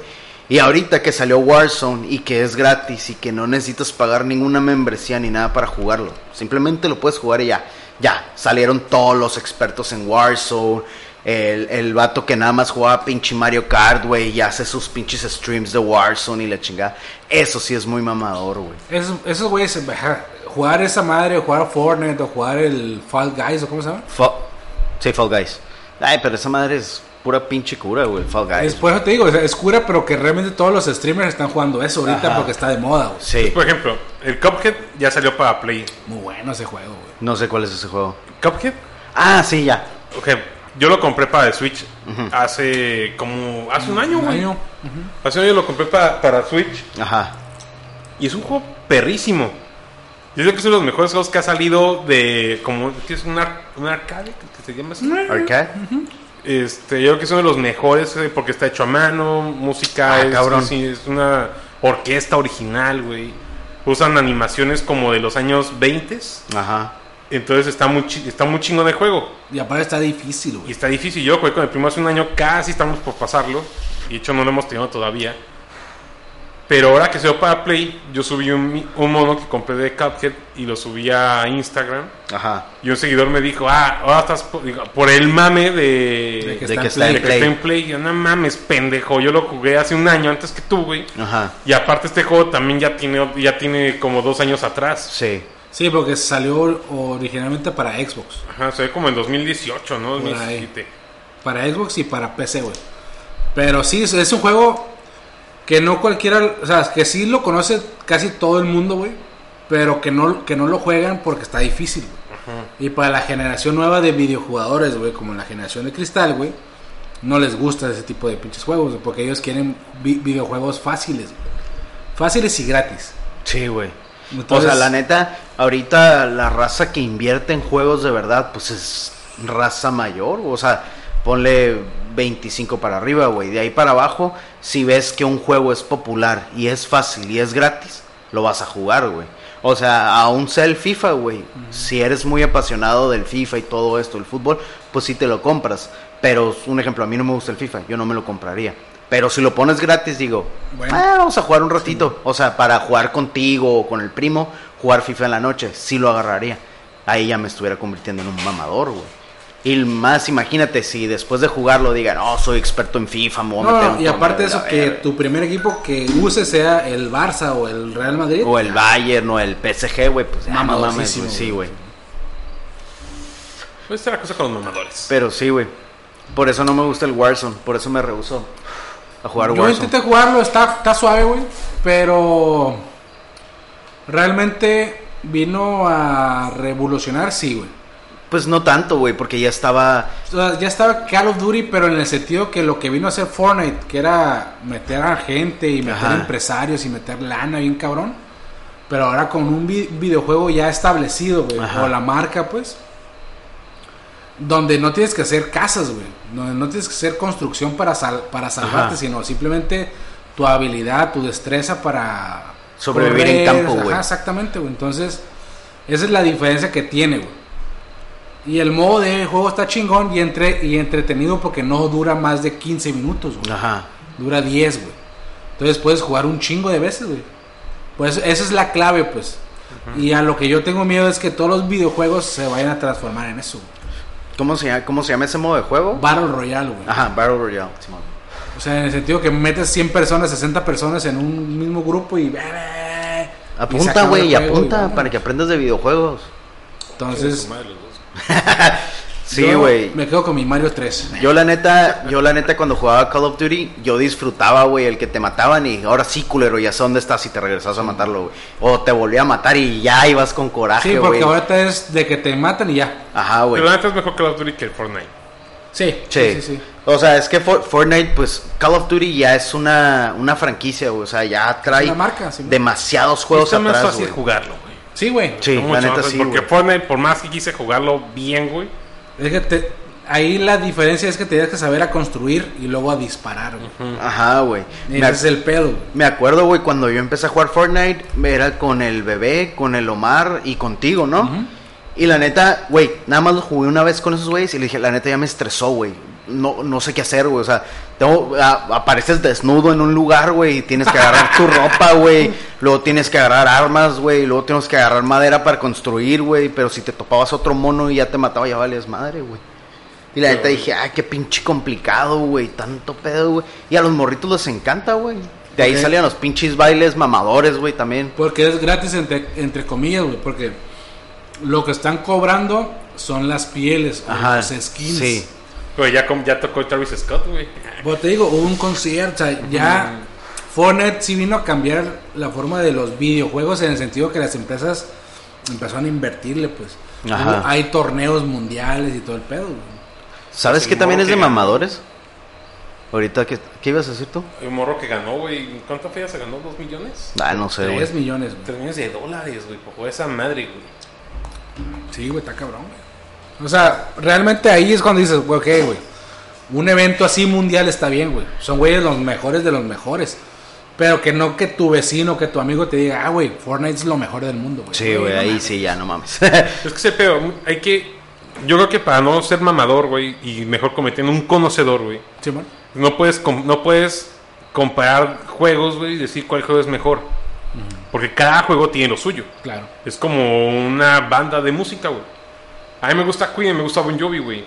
Y ahorita que salió Warzone y que es gratis y que no necesitas pagar ninguna membresía ni nada para jugarlo, simplemente lo puedes jugar y ya. Ya, salieron todos los expertos en Warzone. El, el vato que nada más jugaba pinche Mario Kart, güey, y hace sus pinches streams de Warzone y la chingada. Eso sí es muy mamador, güey. Esos, esos güeyes, ajá, jugar esa madre, o jugar Fortnite, o jugar el Fall Guys, o cómo se llama. Fa- sí, Fall Guys. Ay, pero esa madre es pura pinche cura, güey, Fall Guys. Eso te digo, es, cura, pero que realmente todos los streamers están jugando eso ahorita Ajá. porque está de moda, güey. Sí, Por ejemplo, el Cuphead ya salió para Play. Muy bueno ese juego, güey. no sé cuál es ese juego. ¿Cuphead? Ah, sí, ya. Ok, yo lo compré para el Switch hace como... Hace un año, güey. Hace un año lo compré para, para Switch. Ajá. Y es un juego perrísimo. Yo creo que es uno de los mejores juegos que ha salido de... como que es un, ar- un arcade, que se llama así. ¿Arcade? Este, yo creo que es uno de los mejores eh, porque está hecho a mano, música, Ah, es, cabrón. es- es una orquesta original, güey. Usan animaciones como de los años 20. Ajá. Entonces está muy, chi- está muy chingón de juego. Y aparte está difícil, Y güey. está difícil. Yo jugué con el primo hace un año, casi estamos por pasarlo. Y de hecho no lo hemos tenido todavía. Pero ahora que se dio para Play, yo subí un, mi- un mono que compré de Cuphead y lo subí a Instagram. Ajá. Y un seguidor me dijo, ah, ahora estás por, digo, por el mame de, De que de está que en está Play. de que está en Play. Y yo, no mames, pendejo. Yo lo jugué hace un año antes que tú, güey. Ajá. Y aparte este juego también ya tiene, ya tiene como dos años atrás. Sí. Sí, porque salió originalmente para Xbox. Ajá, se ve como en 2018, ¿no? Por ahí. 2017. Para Xbox y para PC, güey. Pero sí, es- un juego que no cualquiera, o sea, que sí lo conoce casi todo el mundo, güey. Pero que no, que no lo juegan porque está difícil, güey. Y para la generación nueva de videojugadores, güey, como la generación de cristal, güey, no les gusta ese tipo de pinches juegos, güey, porque ellos quieren vi- videojuegos fáciles, güey. Fáciles y gratis. Sí, güey. Entonces- o sea, la neta, ahorita la raza que invierte en juegos de verdad, pues es raza mayor. O sea, ponle 25 para arriba, güey. De ahí para abajo, si ves que un juego es popular y es fácil y es gratis, lo vas a jugar, güey. O sea, aún sea el FIFA, güey. Si eres muy apasionado del FIFA y todo esto, el fútbol, pues sí te lo compras. Pero, un ejemplo, a mí no me gusta el FIFA, yo no me lo compraría. Pero si lo pones gratis, digo, Bueno. "Ah, vamos a jugar un ratito. O sea, para jugar contigo o con el primo, jugar FIFA en la noche, sí lo agarraría. Ahí ya me estuviera convirtiendo en un mamador, güey. Y más, imagínate si después de jugarlo digan, oh, soy experto en FIFA, me voy a No, meter no, un y aparte de eso, que verga". tu primer equipo que use sea el Barça o el Real Madrid. O el Bayern o el PSG, güey, pues ya, no mames, sí, güey. Pues esta es la cosa con los mamadores. Pero sí, güey. Por eso no me gusta el Warzone, por eso me rehusó a jugar Yo Warzone. intenté jugarlo, está, está suave, güey. Pero realmente vino a revolucionar, sí, güey. Pues no tanto, güey, porque ya estaba... O sea, ya estaba Call of Duty, pero en el sentido que lo que vino a hacer Fortnite, que era meter a gente y meter Ajá. empresarios y meter lana bien cabrón. Pero ahora con un vi- videojuego ya establecido, güey, o la marca, pues. Donde no tienes que hacer casas, güey. Donde no tienes que hacer construcción para, sal- para salvarte, Ajá. sino simplemente tu habilidad, tu destreza para Sobrevivir en campo, güey. exactamente, güey. Entonces, esa es la diferencia que tiene, güey. Y el modo de juego está chingón y, entre, y entretenido porque no dura más de 15 minutos, güey. Ajá. Dura 10, güey. Entonces puedes jugar un chingo de veces, güey. Pues esa es la clave, pues. Y a lo que yo tengo miedo es que todos los videojuegos se vayan a transformar en eso. güey. ¿Cómo se, llama, ¿Cómo se llama ese modo de juego? Battle Royale, güey. Ajá, Battle Royale. Simón. O sea, en el sentido que metes 100 personas, 60 personas en un mismo grupo y... se Apunta, güey, y apunta para que aprendas de videojuegos. Entonces, (laughs) Sí, güey. Me quedo con mi Mario 3. Yo la neta, yo la neta cuando jugaba Call of Duty, yo disfrutaba, güey, el que te mataban y ahora sí, culero, ya sé dónde estás y te regresas a matarlo, güey. O te volvía a matar y ya ibas con coraje, Sí, porque güey. ahorita es de que te matan y ya. Ajá, güey. Pero la neta es mejor Call of Duty que el Fortnite. Sí, Sí. sí. O sea, es que For- Fortnite, pues Call of Duty ya es una, una franquicia, güey. O sea, ya trae una marca, sí. demasiados juegos Está más atrás, fácil güey. jugarlo, güey. Sí, güey. Sí, la neta más sí, Porque güey. Fortnite, por más que quise jugarlo bien, güey. Es que te- ahí la diferencia es que tenías que saber a construir y luego a disparar, güey. Ajá, güey. Ese Me, es el pedo, güey. me acuerdo, güey, cuando yo empecé a jugar Fortnite, era con el bebé, con el Omar y contigo, ¿no? Y la neta, güey, nada más lo jugué una vez con esos güeyes y le dije, la neta ya me estresó, güey. No, no sé qué hacer, güey. O sea, tengo, a- apareces desnudo en un lugar, güey, y tienes que agarrar tu (laughs) ropa, güey. Luego tienes que agarrar armas, güey. Luego tienes que agarrar madera para construir, güey. Pero si te topabas otro mono y ya te mataba, ya vales madre, güey. Y la neta dije, ay, qué pinche complicado, güey. Tanto pedo, güey. Y a los morritos les encanta, güey. De ahí salían los pinches bailes mamadores, güey, también. Porque es gratis entre, entre comillas, güey. Porque lo que están cobrando son las pieles Ajá, los skins. sí. Güey, ya, ya tocó Travis Scott, güey. Pero te digo, hubo un concierto, o sea, ya Fortnite sí vino a cambiar la forma de los videojuegos en el sentido que las empresas empezaron a invertirle, pues. Ajá. Hay torneos mundiales y todo el pedo, güey. ¿Sabes Sí, qué también es de mamadores? Ahorita, ¿qué, ¿qué ibas a decir tú? El morro que ganó, güey. ¿Cuánto fue? ¿Se ganó? ¿Dos millones? Ah, no sé, güey. 3 millones, güey. Tres millones de dólares, güey. Por esa madre, güey. Sí, güey, está cabrón, güey. O sea, realmente ahí es cuando dices, güey, ok, güey. Un evento así mundial está bien, güey. Son güeyes los mejores de los mejores. Pero que no que tu vecino, que tu amigo te diga, ah, güey, Fortnite es lo mejor del mundo, güey. Sí, güey, no ahí mames. sí, ya no mames. Es que ese pedo, hay que. Yo creo que para no ser mamador, güey, y mejor cometiendo un conocedor, güey, Sí, bueno. no puedes, no puedes comparar juegos, güey, y decir cuál juego es mejor. Porque cada juego tiene lo suyo. Claro. Es como una banda de música, güey. A mí me gusta Queen, me gusta Bon Jovi, güey.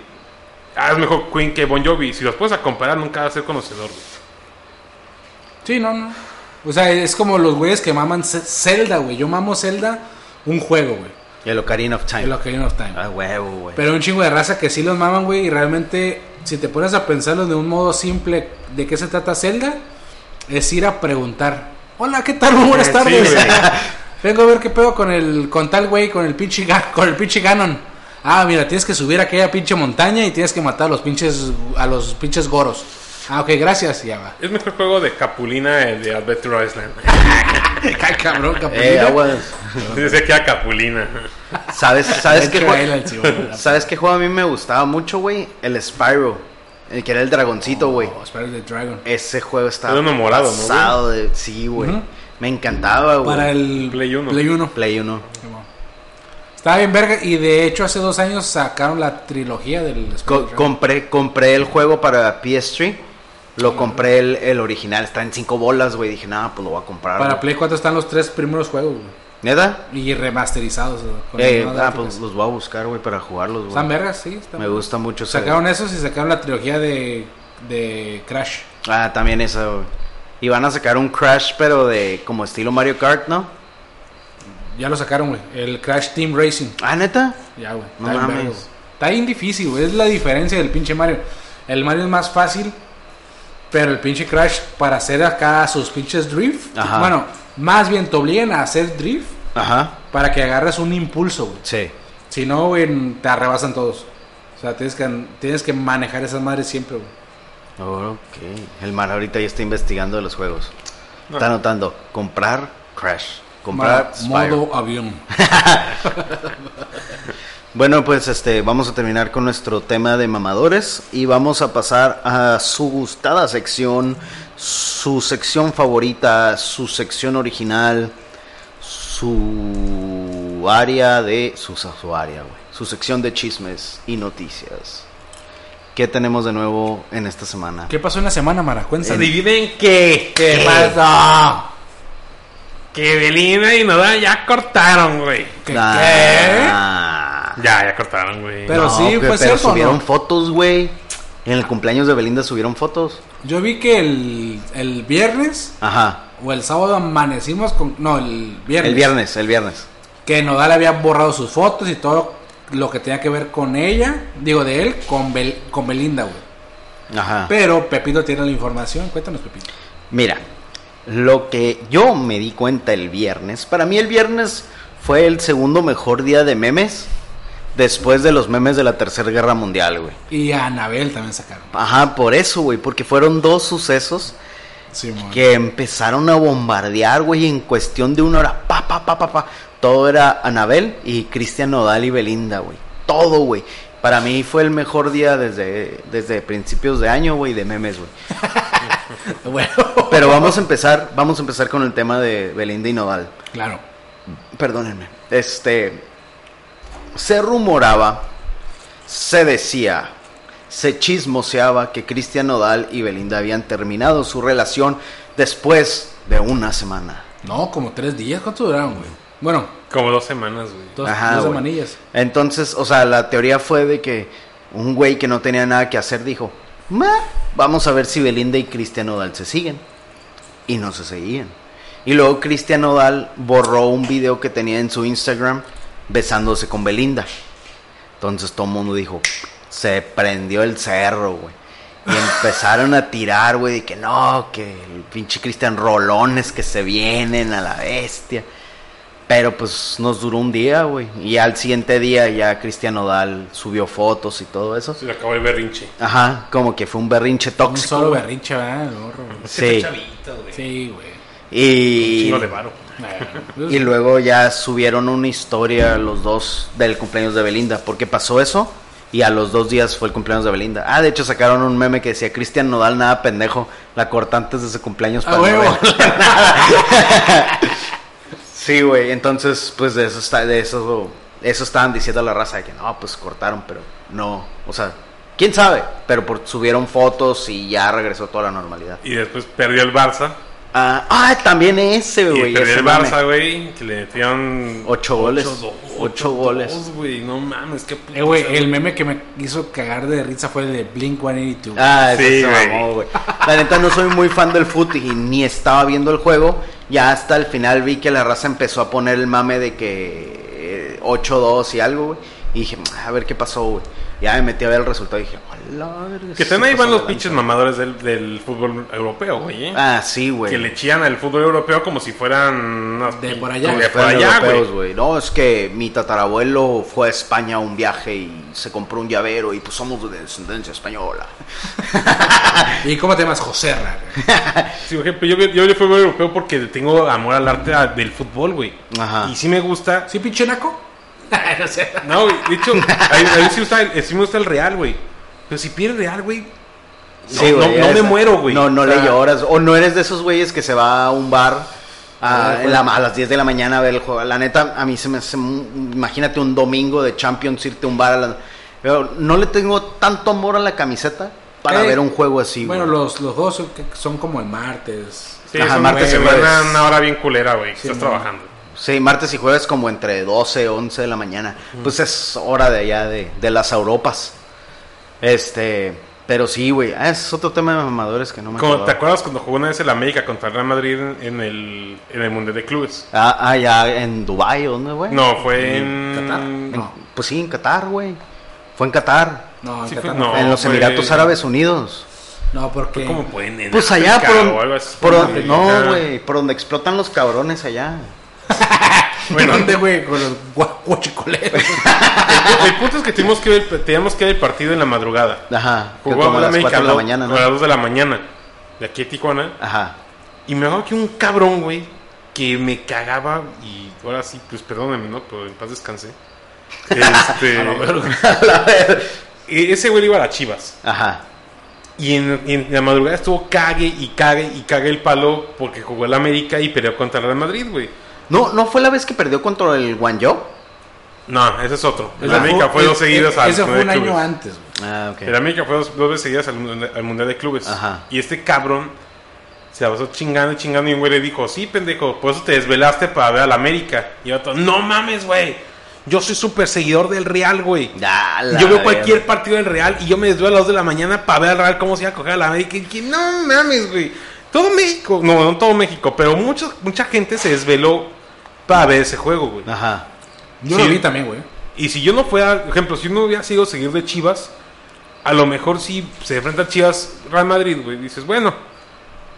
Ah, es mejor Queen que Bon Jovi. Si los puedes a comparar, nunca vas a ser conocedor, güey. Sí, no, no. O sea, es como los güeyes que maman Zelda, güey. Yo mamo Zelda, un juego, güey. El Ocarina of Time. El Ocarina of Time. Ah, huevo, güey. Pero un chingo de raza que sí los maman, güey. Y realmente, si te pones a pensarlo de un modo simple, ¿de qué se trata Zelda? Es ir a preguntar. Hola, ¿qué tal? Muy buenas tardes. sí, güey. (laughs) Vengo a ver qué pedo con el con tal güey, con el pinche con el pinche Ganon. Ah, mira, tienes que subir a aquella pinche montaña y tienes que matar a los pinches a los pinches goros. Ah, ok, gracias, y ya va. Es mejor juego de Capulina el de Adventure Island. (laughs) Ay, cabrón, Eh, capulina. aguas. Dice que era Capulina. ¿Sabes, sabes qué juego? ¿Sabes qué juego a mí me gustaba mucho, güey? El Spyro. El que era el dragoncito, güey. Oh, Spyro the Dragon. Ese juego estaba Era uno morado, ¿no, pasado de... Sí, güey. Ujú. Me encantaba, güey. Para el Play uno. Play 1. Play 1. Estaba bien verga y de hecho hace dos años sacaron la trilogía del Co- compré, compré el juego para PS3. Lo compré el, el original. Está en cinco bolas, güey. Dije, nada, pues lo voy a comprar. Para. Play 4 están los tres primeros juegos, güey. ¿Neta? Y remasterizados. güey, Eh, ah, pues los voy a buscar, güey, para jugarlos, Están vergas, sí. están Me gusta mucho Sacaron esos y sacaron la trilogía de, de Crash. Ah, también esa, güey. Y van a sacar un Crash, pero de como estilo Mario Kart, ¿no? Ya lo sacaron, güey. El Crash Team Racing. Ah, neta. Ya, güey. No Está bien mames. güey. Está bien difícil, güey. Es la diferencia del pinche Mario. El Mario es más fácil, pero el pinche Crash para hacer acá sus pinches drift. Ajá. Bueno, más bien te obligan a hacer drift Ajá. para que agarres un impulso, güey. Sí. Si no, güey, te arrebasan todos. O sea, tienes que, tienes que manejar esas madres siempre, güey. Ok. El Mar ahorita ya está investigando los juegos. Está anotando. Comprar Crash. Comprar Ma- modo avión. (laughs) Bueno, pues este, vamos a terminar con nuestro tema de mamadores y vamos a pasar a su gustada sección, su sección favorita, su sección original, su área de su, su área, güey, su sección de chismes y noticias. ¿Qué tenemos de nuevo en esta semana? ¿Qué pasó en la semana, Mara? Cuéntame. ¿Adivinen qué? ¿Qué pasó? Que Belinda y Nodal ya cortaron, güey. ¿Qué? qué? Ah. Ya, ya cortaron, güey. Pero sí, que- fue pero cierto, ¿o subieron no? fotos, güey. En el cumpleaños de Belinda subieron fotos. Yo vi que el, el viernes Ajá. o el sábado amanecimos con... No, el viernes. El viernes, el viernes. Que Nodal había borrado sus fotos y todo lo que tenía que ver con ella, digo de él, con, Bel- con Belinda, güey. Ajá. Pero Pepito tiene la información. Cuéntanos, Pepito. Mira, lo que yo me di cuenta el viernes, para mí el viernes fue el segundo mejor día de memes después de los memes de la Tercera Guerra Mundial, güey. Y a Anabel también sacaron. Ajá, por eso, güey, porque fueron dos sucesos que empezaron a bombardear, güey, en cuestión de una hora, pa, pa, pa, pa, pa. Todo era Anabel y Cristian Nodal y Belinda, güey. Todo, güey. Para mí fue el mejor día desde, desde principios de año, güey, de memes, güey. (laughs) (laughs) Bueno, Pero vamos a empezar, vamos a empezar con el tema de Belinda y Nodal. claro. Perdónenme. Este se rumoraba, se decía, se chismoseaba que Cristian Nodal y Belinda habían terminado su relación después de una semana. No, como tres días. ¿Cuánto duraron, güey? Bueno, Como dos semanas, güey. dos, Ajá, dos güey. semanillas. Entonces, o sea, la teoría fue de que un güey que no tenía nada que hacer dijo, "Meh, vamos a ver si Belinda y Cristian Nodal se siguen. Y no se seguían. Y luego Cristian Nodal borró un video que tenía en su Instagram besándose con Belinda. Entonces todo el mundo dijo, se prendió el cerro, güey. Y (laughs) empezaron a tirar, güey, de que no, que el pinche Cristian Rolones que se vienen a la bestia. Pero pues nos duró un día, güey. Y al siguiente día ya Cristian Nodal subió fotos y todo eso. Se le acabó el berrinche. Ajá, como que fue un berrinche Un tóxico. solo güey. berrinche, ¿verdad? El gorro, güey. Sí. chavito, güey. Sí, güey. Un chingo de Y, varo. Y luego ya subieron una historia los dos del cumpleaños de Belinda. Porque pasó eso y a los dos días fue el cumpleaños de Belinda. Ah, de hecho sacaron un meme que decía Cristian Nodal nada pendejo. La corta antes de su cumpleaños para no huevo. verla (laughs) nada. (laughs) Sí, güey, entonces pues de eso está, de eso, eso estaban diciendo a la raza de que no, pues cortaron, pero no, o sea, quién sabe, pero por, subieron fotos y ya regresó toda la normalidad. Y después perdió el Barça. Ah, ah, también ese, Y güey, perdió ese el. Barça, güey. Que le metieron. Ocho goles. dos, Ocho goles. dos, güey. No mames, qué Eh, güey, el meme que me hizo cagar de risa fue el de Blink 182. Ah, Sí, se güey. mamó, güey. La neta no soy muy fan del fútbol y ni estaba viendo el juego. Ya hasta el final vi que la raza empezó a poner el mame de que eh, 8-2 y algo, güey. Y dije, a ver qué pasó, güey. Ya me metí a ver el resultado y dije, hola, verga, Que también ahí van los pinches lanza". mamadores del, del fútbol europeo, güey. ¿eh? Ah, sí, güey. que le chillan al fútbol europeo como si fueran. De por allá. De si por fueran allá, europeos, güey. No, es que mi tatarabuelo fue a España a un viaje y se compró un llavero y pues somos de descendencia española. (laughs) ¿Y cómo te llamas? Joserra. güey. Sí, por ejemplo, yo, yo el fútbol europeo porque tengo amor al arte del fútbol, güey. Ajá. Y sí me gusta. ¿Sí, pinche naco? (laughs) no sé. No, güey, de hecho, a mí, a mí sí, me gusta, el- sí me gusta el Real, güey. Pero si pierde el Real, güey. No, Sí, güey, no me esa- muero, güey. No, no O le sea, lloras. O no eres de esos güeyes que se va a un bar a, Ah, la- a las 10 de la mañana a ver el juego. La neta, a mí se me hace. Imagínate un domingo de Champions irte a un bar a la- Pero no le tengo tanto amor a la camiseta para Eh, ver un juego así, Bueno, güey. los, los juegos son, son como el martes. Sí, Ajá, martes una hora bien culera, güey. Sí, estás no. trabajando. Sí, martes y jueves como entre 12 11 de la mañana. Pues es hora de allá de, de las Europas. Este, pero sí, güey. Ah, es otro tema de mamadores que no me acordaba. ¿Te acuerdas cuando jugó una vez el América contra el Real Madrid en, en el, en el Mundial de Clubes? Ah, ah, ya en Dubai, ¿dónde, güey? No, fue en... Qatar. En- No. Pues sí, en Qatar, güey. Fue en Qatar. No, en Sí, Qatar fue- no. en los fue- Emiratos Árabes Unidos. No, porque. Como pueden en Pues allá, por, o algo así. por no, güey, por donde explotan los cabrones allá. (laughs) Bueno, ¿dónde, güey? Con los gua- guachicoleros. El, el punto es que tuvimos que ver, teníamos que ver el partido en la madrugada. Ajá, Jugó como a la las América 4 de la ¿no? mañana, A las ¿no? 2 de la mañana. De aquí a Tijuana. Ajá. Y me acuerdo que un cabrón, güey, que me cagaba y ahora sí, pues perdóname, ¿no? Pero en paz descansé. Este, (laughs) e- ese güey iba a las chivas. Ajá. Y en, y en la madrugada estuvo cague y cague y cague el palo porque jugó el América y peleó contra el Real Madrid, güey. No, ¿no fue la vez que perdió contra el Guangzhou? No, ese es otro. El América fue dos seguidas al Ese fue un año Clubes. antes, güey. Ah, ok. El América fue dos, dos veces seguidas al, Mundial- al Mundial de Clubes. Ajá. Y este cabrón se la pasó chingando y chingando y un güey le dijo, sí, pendejo, por eso te desvelaste para ver al América. Y otro, no mames, güey. Yo soy súper seguidor del Real, güey. Ya, la Yo veo cualquier partido del Real y yo me desvelo a las 2 de la mañana para ver al Real cómo se iba a coger a la América. Y no mames, güey. Todo México, no, no todo México, pero mucho, mucha gente se desveló para ver ese juego, güey. Ajá. Yo Sí. lo vi también, güey. Y si yo no fuera, por ejemplo, si yo no hubiera sido seguir de Chivas, a lo mejor si se enfrenta a Chivas Real Madrid, güey, dices, bueno,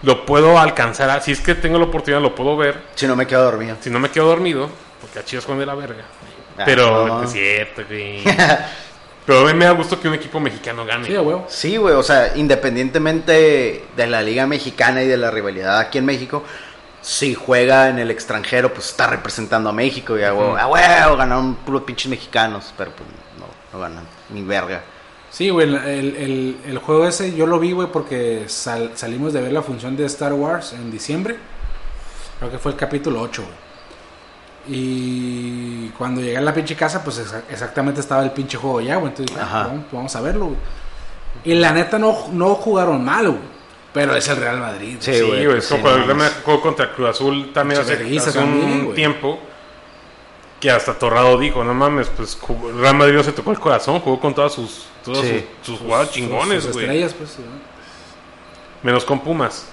lo puedo alcanzar, a- si es que tengo la oportunidad, lo puedo ver, Si no me quedo dormido. si no me quedo dormido, porque a Chivas juegan de la verga. Ah, Pero no. es cierto, güey. (laughs) Pero a mí me da gusto que un equipo mexicano gane. Sí, huevo. Sí, güey, o sea, independientemente de la liga mexicana y de la rivalidad aquí en México, si juega en el extranjero, pues está representando a México y a huevo, a huevo, ganaron puros pinches mexicanos, pero pues no, no ganan ni verga. Sí, güey, el, el, el- juego ese yo lo vi, güey, porque sal- salimos de ver la función de Star Wars en diciembre. Creo que fue el capítulo 8, güey. Y cuando llegué a la pinche casa, pues exa- exactamente estaba el pinche juego ya, güey. Entonces dije, ah, vamos, vamos a verlo, güey. Y la neta no, no jugaron mal, güey. Pero es el Real Madrid. Sí, Sí, güey, es como sí, no el jugó contra Cruz Azul también hace, Vergüenza hace también, un güey. tiempo. Que hasta Torrado dijo, no mames, pues jugó- Real Madrid no se tocó el corazón, jugó con todas sus, todos Sí. sus, sus jugadas Sus- chingones, sus güey. estrellas, pues. sí, ¿no? Menos con Pumas.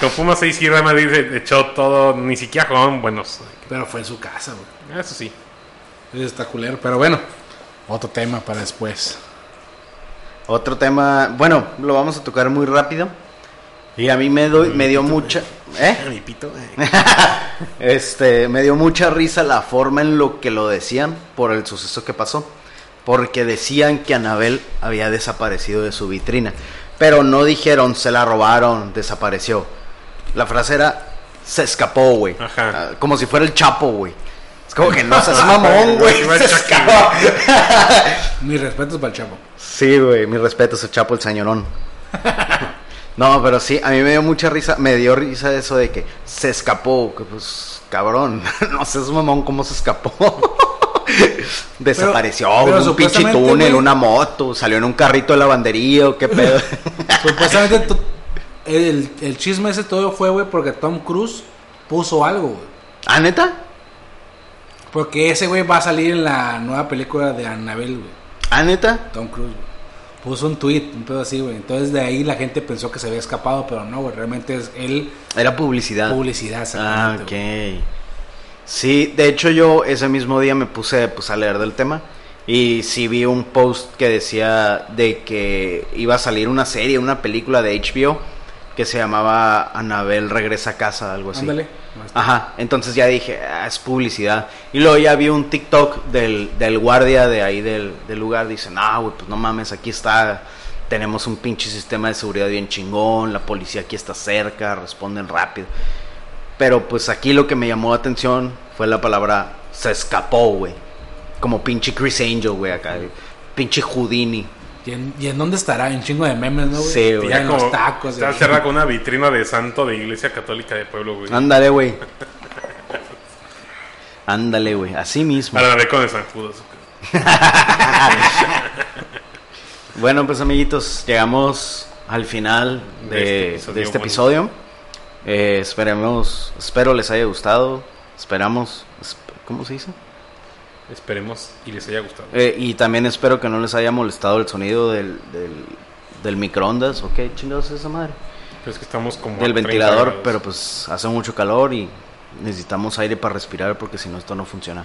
con Pumas ahí sí Real Madrid se echó todo, ni siquiera jugaban buenos. Pero fue en su casa, güey. Eso sí. Eso está culero. Pero bueno, otro tema para después. Otro tema, bueno, lo vamos a tocar muy rápido. Y a mí me, doy, me dio mucha... ¿Eh? Mi pito. (laughs) Este, me dio mucha risa la forma en lo que lo decían por el suceso que pasó. Porque decían que Anabel había desaparecido de su vitrina. Pero no dijeron, se la robaron, desapareció. La frase era, se escapó, güey. Ajá. Ah, Como si fuera el Chapo, güey. Es como que no seas mamón, güey. Mis respetos para el chavo. Sí, güey, mi respeto, ese Chapo el señorón. No, pero sí, a mí me dio mucha risa, me dio risa eso de que se escapó, que pues, cabrón, (laughs) no sé, es mamón cómo se escapó. (laughs) Desapareció, pero un pinche túnel, güey- una moto, salió en un carrito de lavandería o qué pedo. (laughs) Supuestamente el, el chisme ese todo fue, güey, porque Tom Cruise puso algo, güey. ¿Ah, neta? Porque ese güey va a salir en la nueva película de Annabelle, güey. ¿Ah, neta? Tom Cruise, güey. Puso un tweet, un pedo así, güey. Entonces de ahí la gente pensó que se había escapado, pero no, güey. Realmente es él Era publicidad. publicidad. Ah, ok. güey. Sí, de hecho yo ese mismo día me puse pues, a leer del tema y sí vi un post que decía de que iba a salir una serie, una película de HBO que se llamaba Anabel regresa a casa, algo así. Ándale. Ajá, entonces ya dije, ah, es publicidad. Y luego ya vi un TikTok del, del guardia de ahí del, del lugar. Dice, no, güey, pues no mames, aquí está. Tenemos un pinche sistema de seguridad bien chingón. La policía aquí está cerca, responden rápido. Pero pues aquí lo que me llamó la atención fue la palabra se escapó, güey. Como pinche Chris Angel, güey, acá. Pinche Houdini. ¿Y en, y en dónde estará? En chingo de memes, ¿no, güey? Sí, güey. Ya los tacos. Está cerrada con una vitrina de santo de iglesia católica de pueblo, güey. Ándale, güey. Ándale, güey. Así mismo. Para con el San Judas. (laughs) Bueno, pues amiguitos, llegamos al final de, De este episodio de este. Eh, esperemos, espero les haya gustado. Esperamos. esp- ¿Cómo se dice? Esperemos y les haya gustado. Eh, y también espero que no les haya molestado el sonido del, del, del microondas. ¿O qué chingados es esa madre? Pero es que estamos como. Del 30 ventilador, grados. pero pues hace mucho calor y necesitamos aire para respirar porque si no esto no funciona.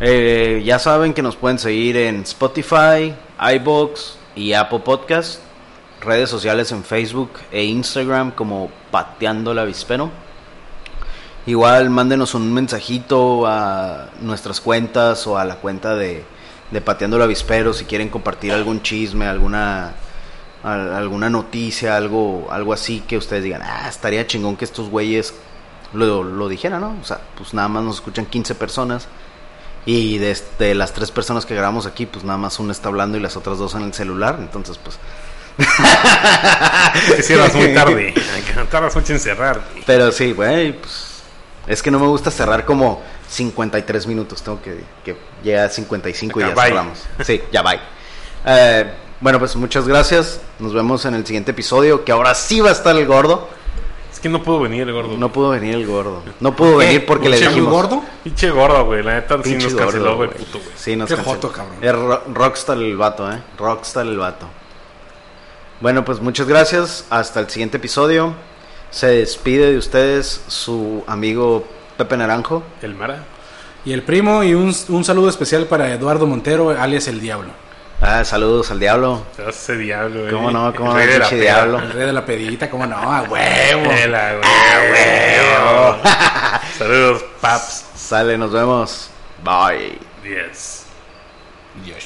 Eh, ya saben que nos pueden seguir en Spotify, iBox y Apple Podcast, redes sociales en Facebook e Instagram como Pateando el Avispero. Igual mándenos un mensajito a nuestras cuentas o a la cuenta de, de Pateando el Avispero si quieren compartir algún chisme, alguna al- alguna noticia, algo, algo así que ustedes digan, ah, estaría chingón que estos güeyes lo, lo dijeran, ¿no? O sea, pues nada más nos escuchan 15 personas y de, este- las tres personas que grabamos aquí, pues nada más una está hablando y las otras dos en el celular, entonces pues... (laughs) Que cierras muy tarde. (laughs) Tardas mucho en cerrar. Pero sí, güey, pues es que no me gusta cerrar como 53 minutos, tengo que, que llegar a 55 y Acá, ya bye. cerramos. Sí, ya bye. Eh, bueno, pues muchas gracias, nos vemos en el siguiente episodio, que ahora sí va a estar el gordo. Es que no puedo venir, gordo. No pudo venir el gordo. No pudo venir porque le ¿Pinche dijimos. gordo? Pinche gordo, güey. La neta sí Pinche nos canceló, gordo, güey, güey. puto, güey. Sí, nos Qué canceló. joto, cabrón. Es ro- rockstar el vato, eh. Rockstar el vato. Bueno, pues muchas gracias. Hasta el siguiente episodio. Se despide de ustedes su amigo Pepe Naranjo. El Mara. Y el primo y un, un saludo especial para Eduardo Montero, alias El Diablo. Ah, saludos al diablo. Ese diablo, güey. ¿Cómo no? ¿Cómo El no? rey de la diablo. El rey de la pedita, ¿cómo no? A huevo. (laughs) La, güey, huevo. (laughs) Saludos, paps. Sale, nos vemos. Bye. Yes. Dios.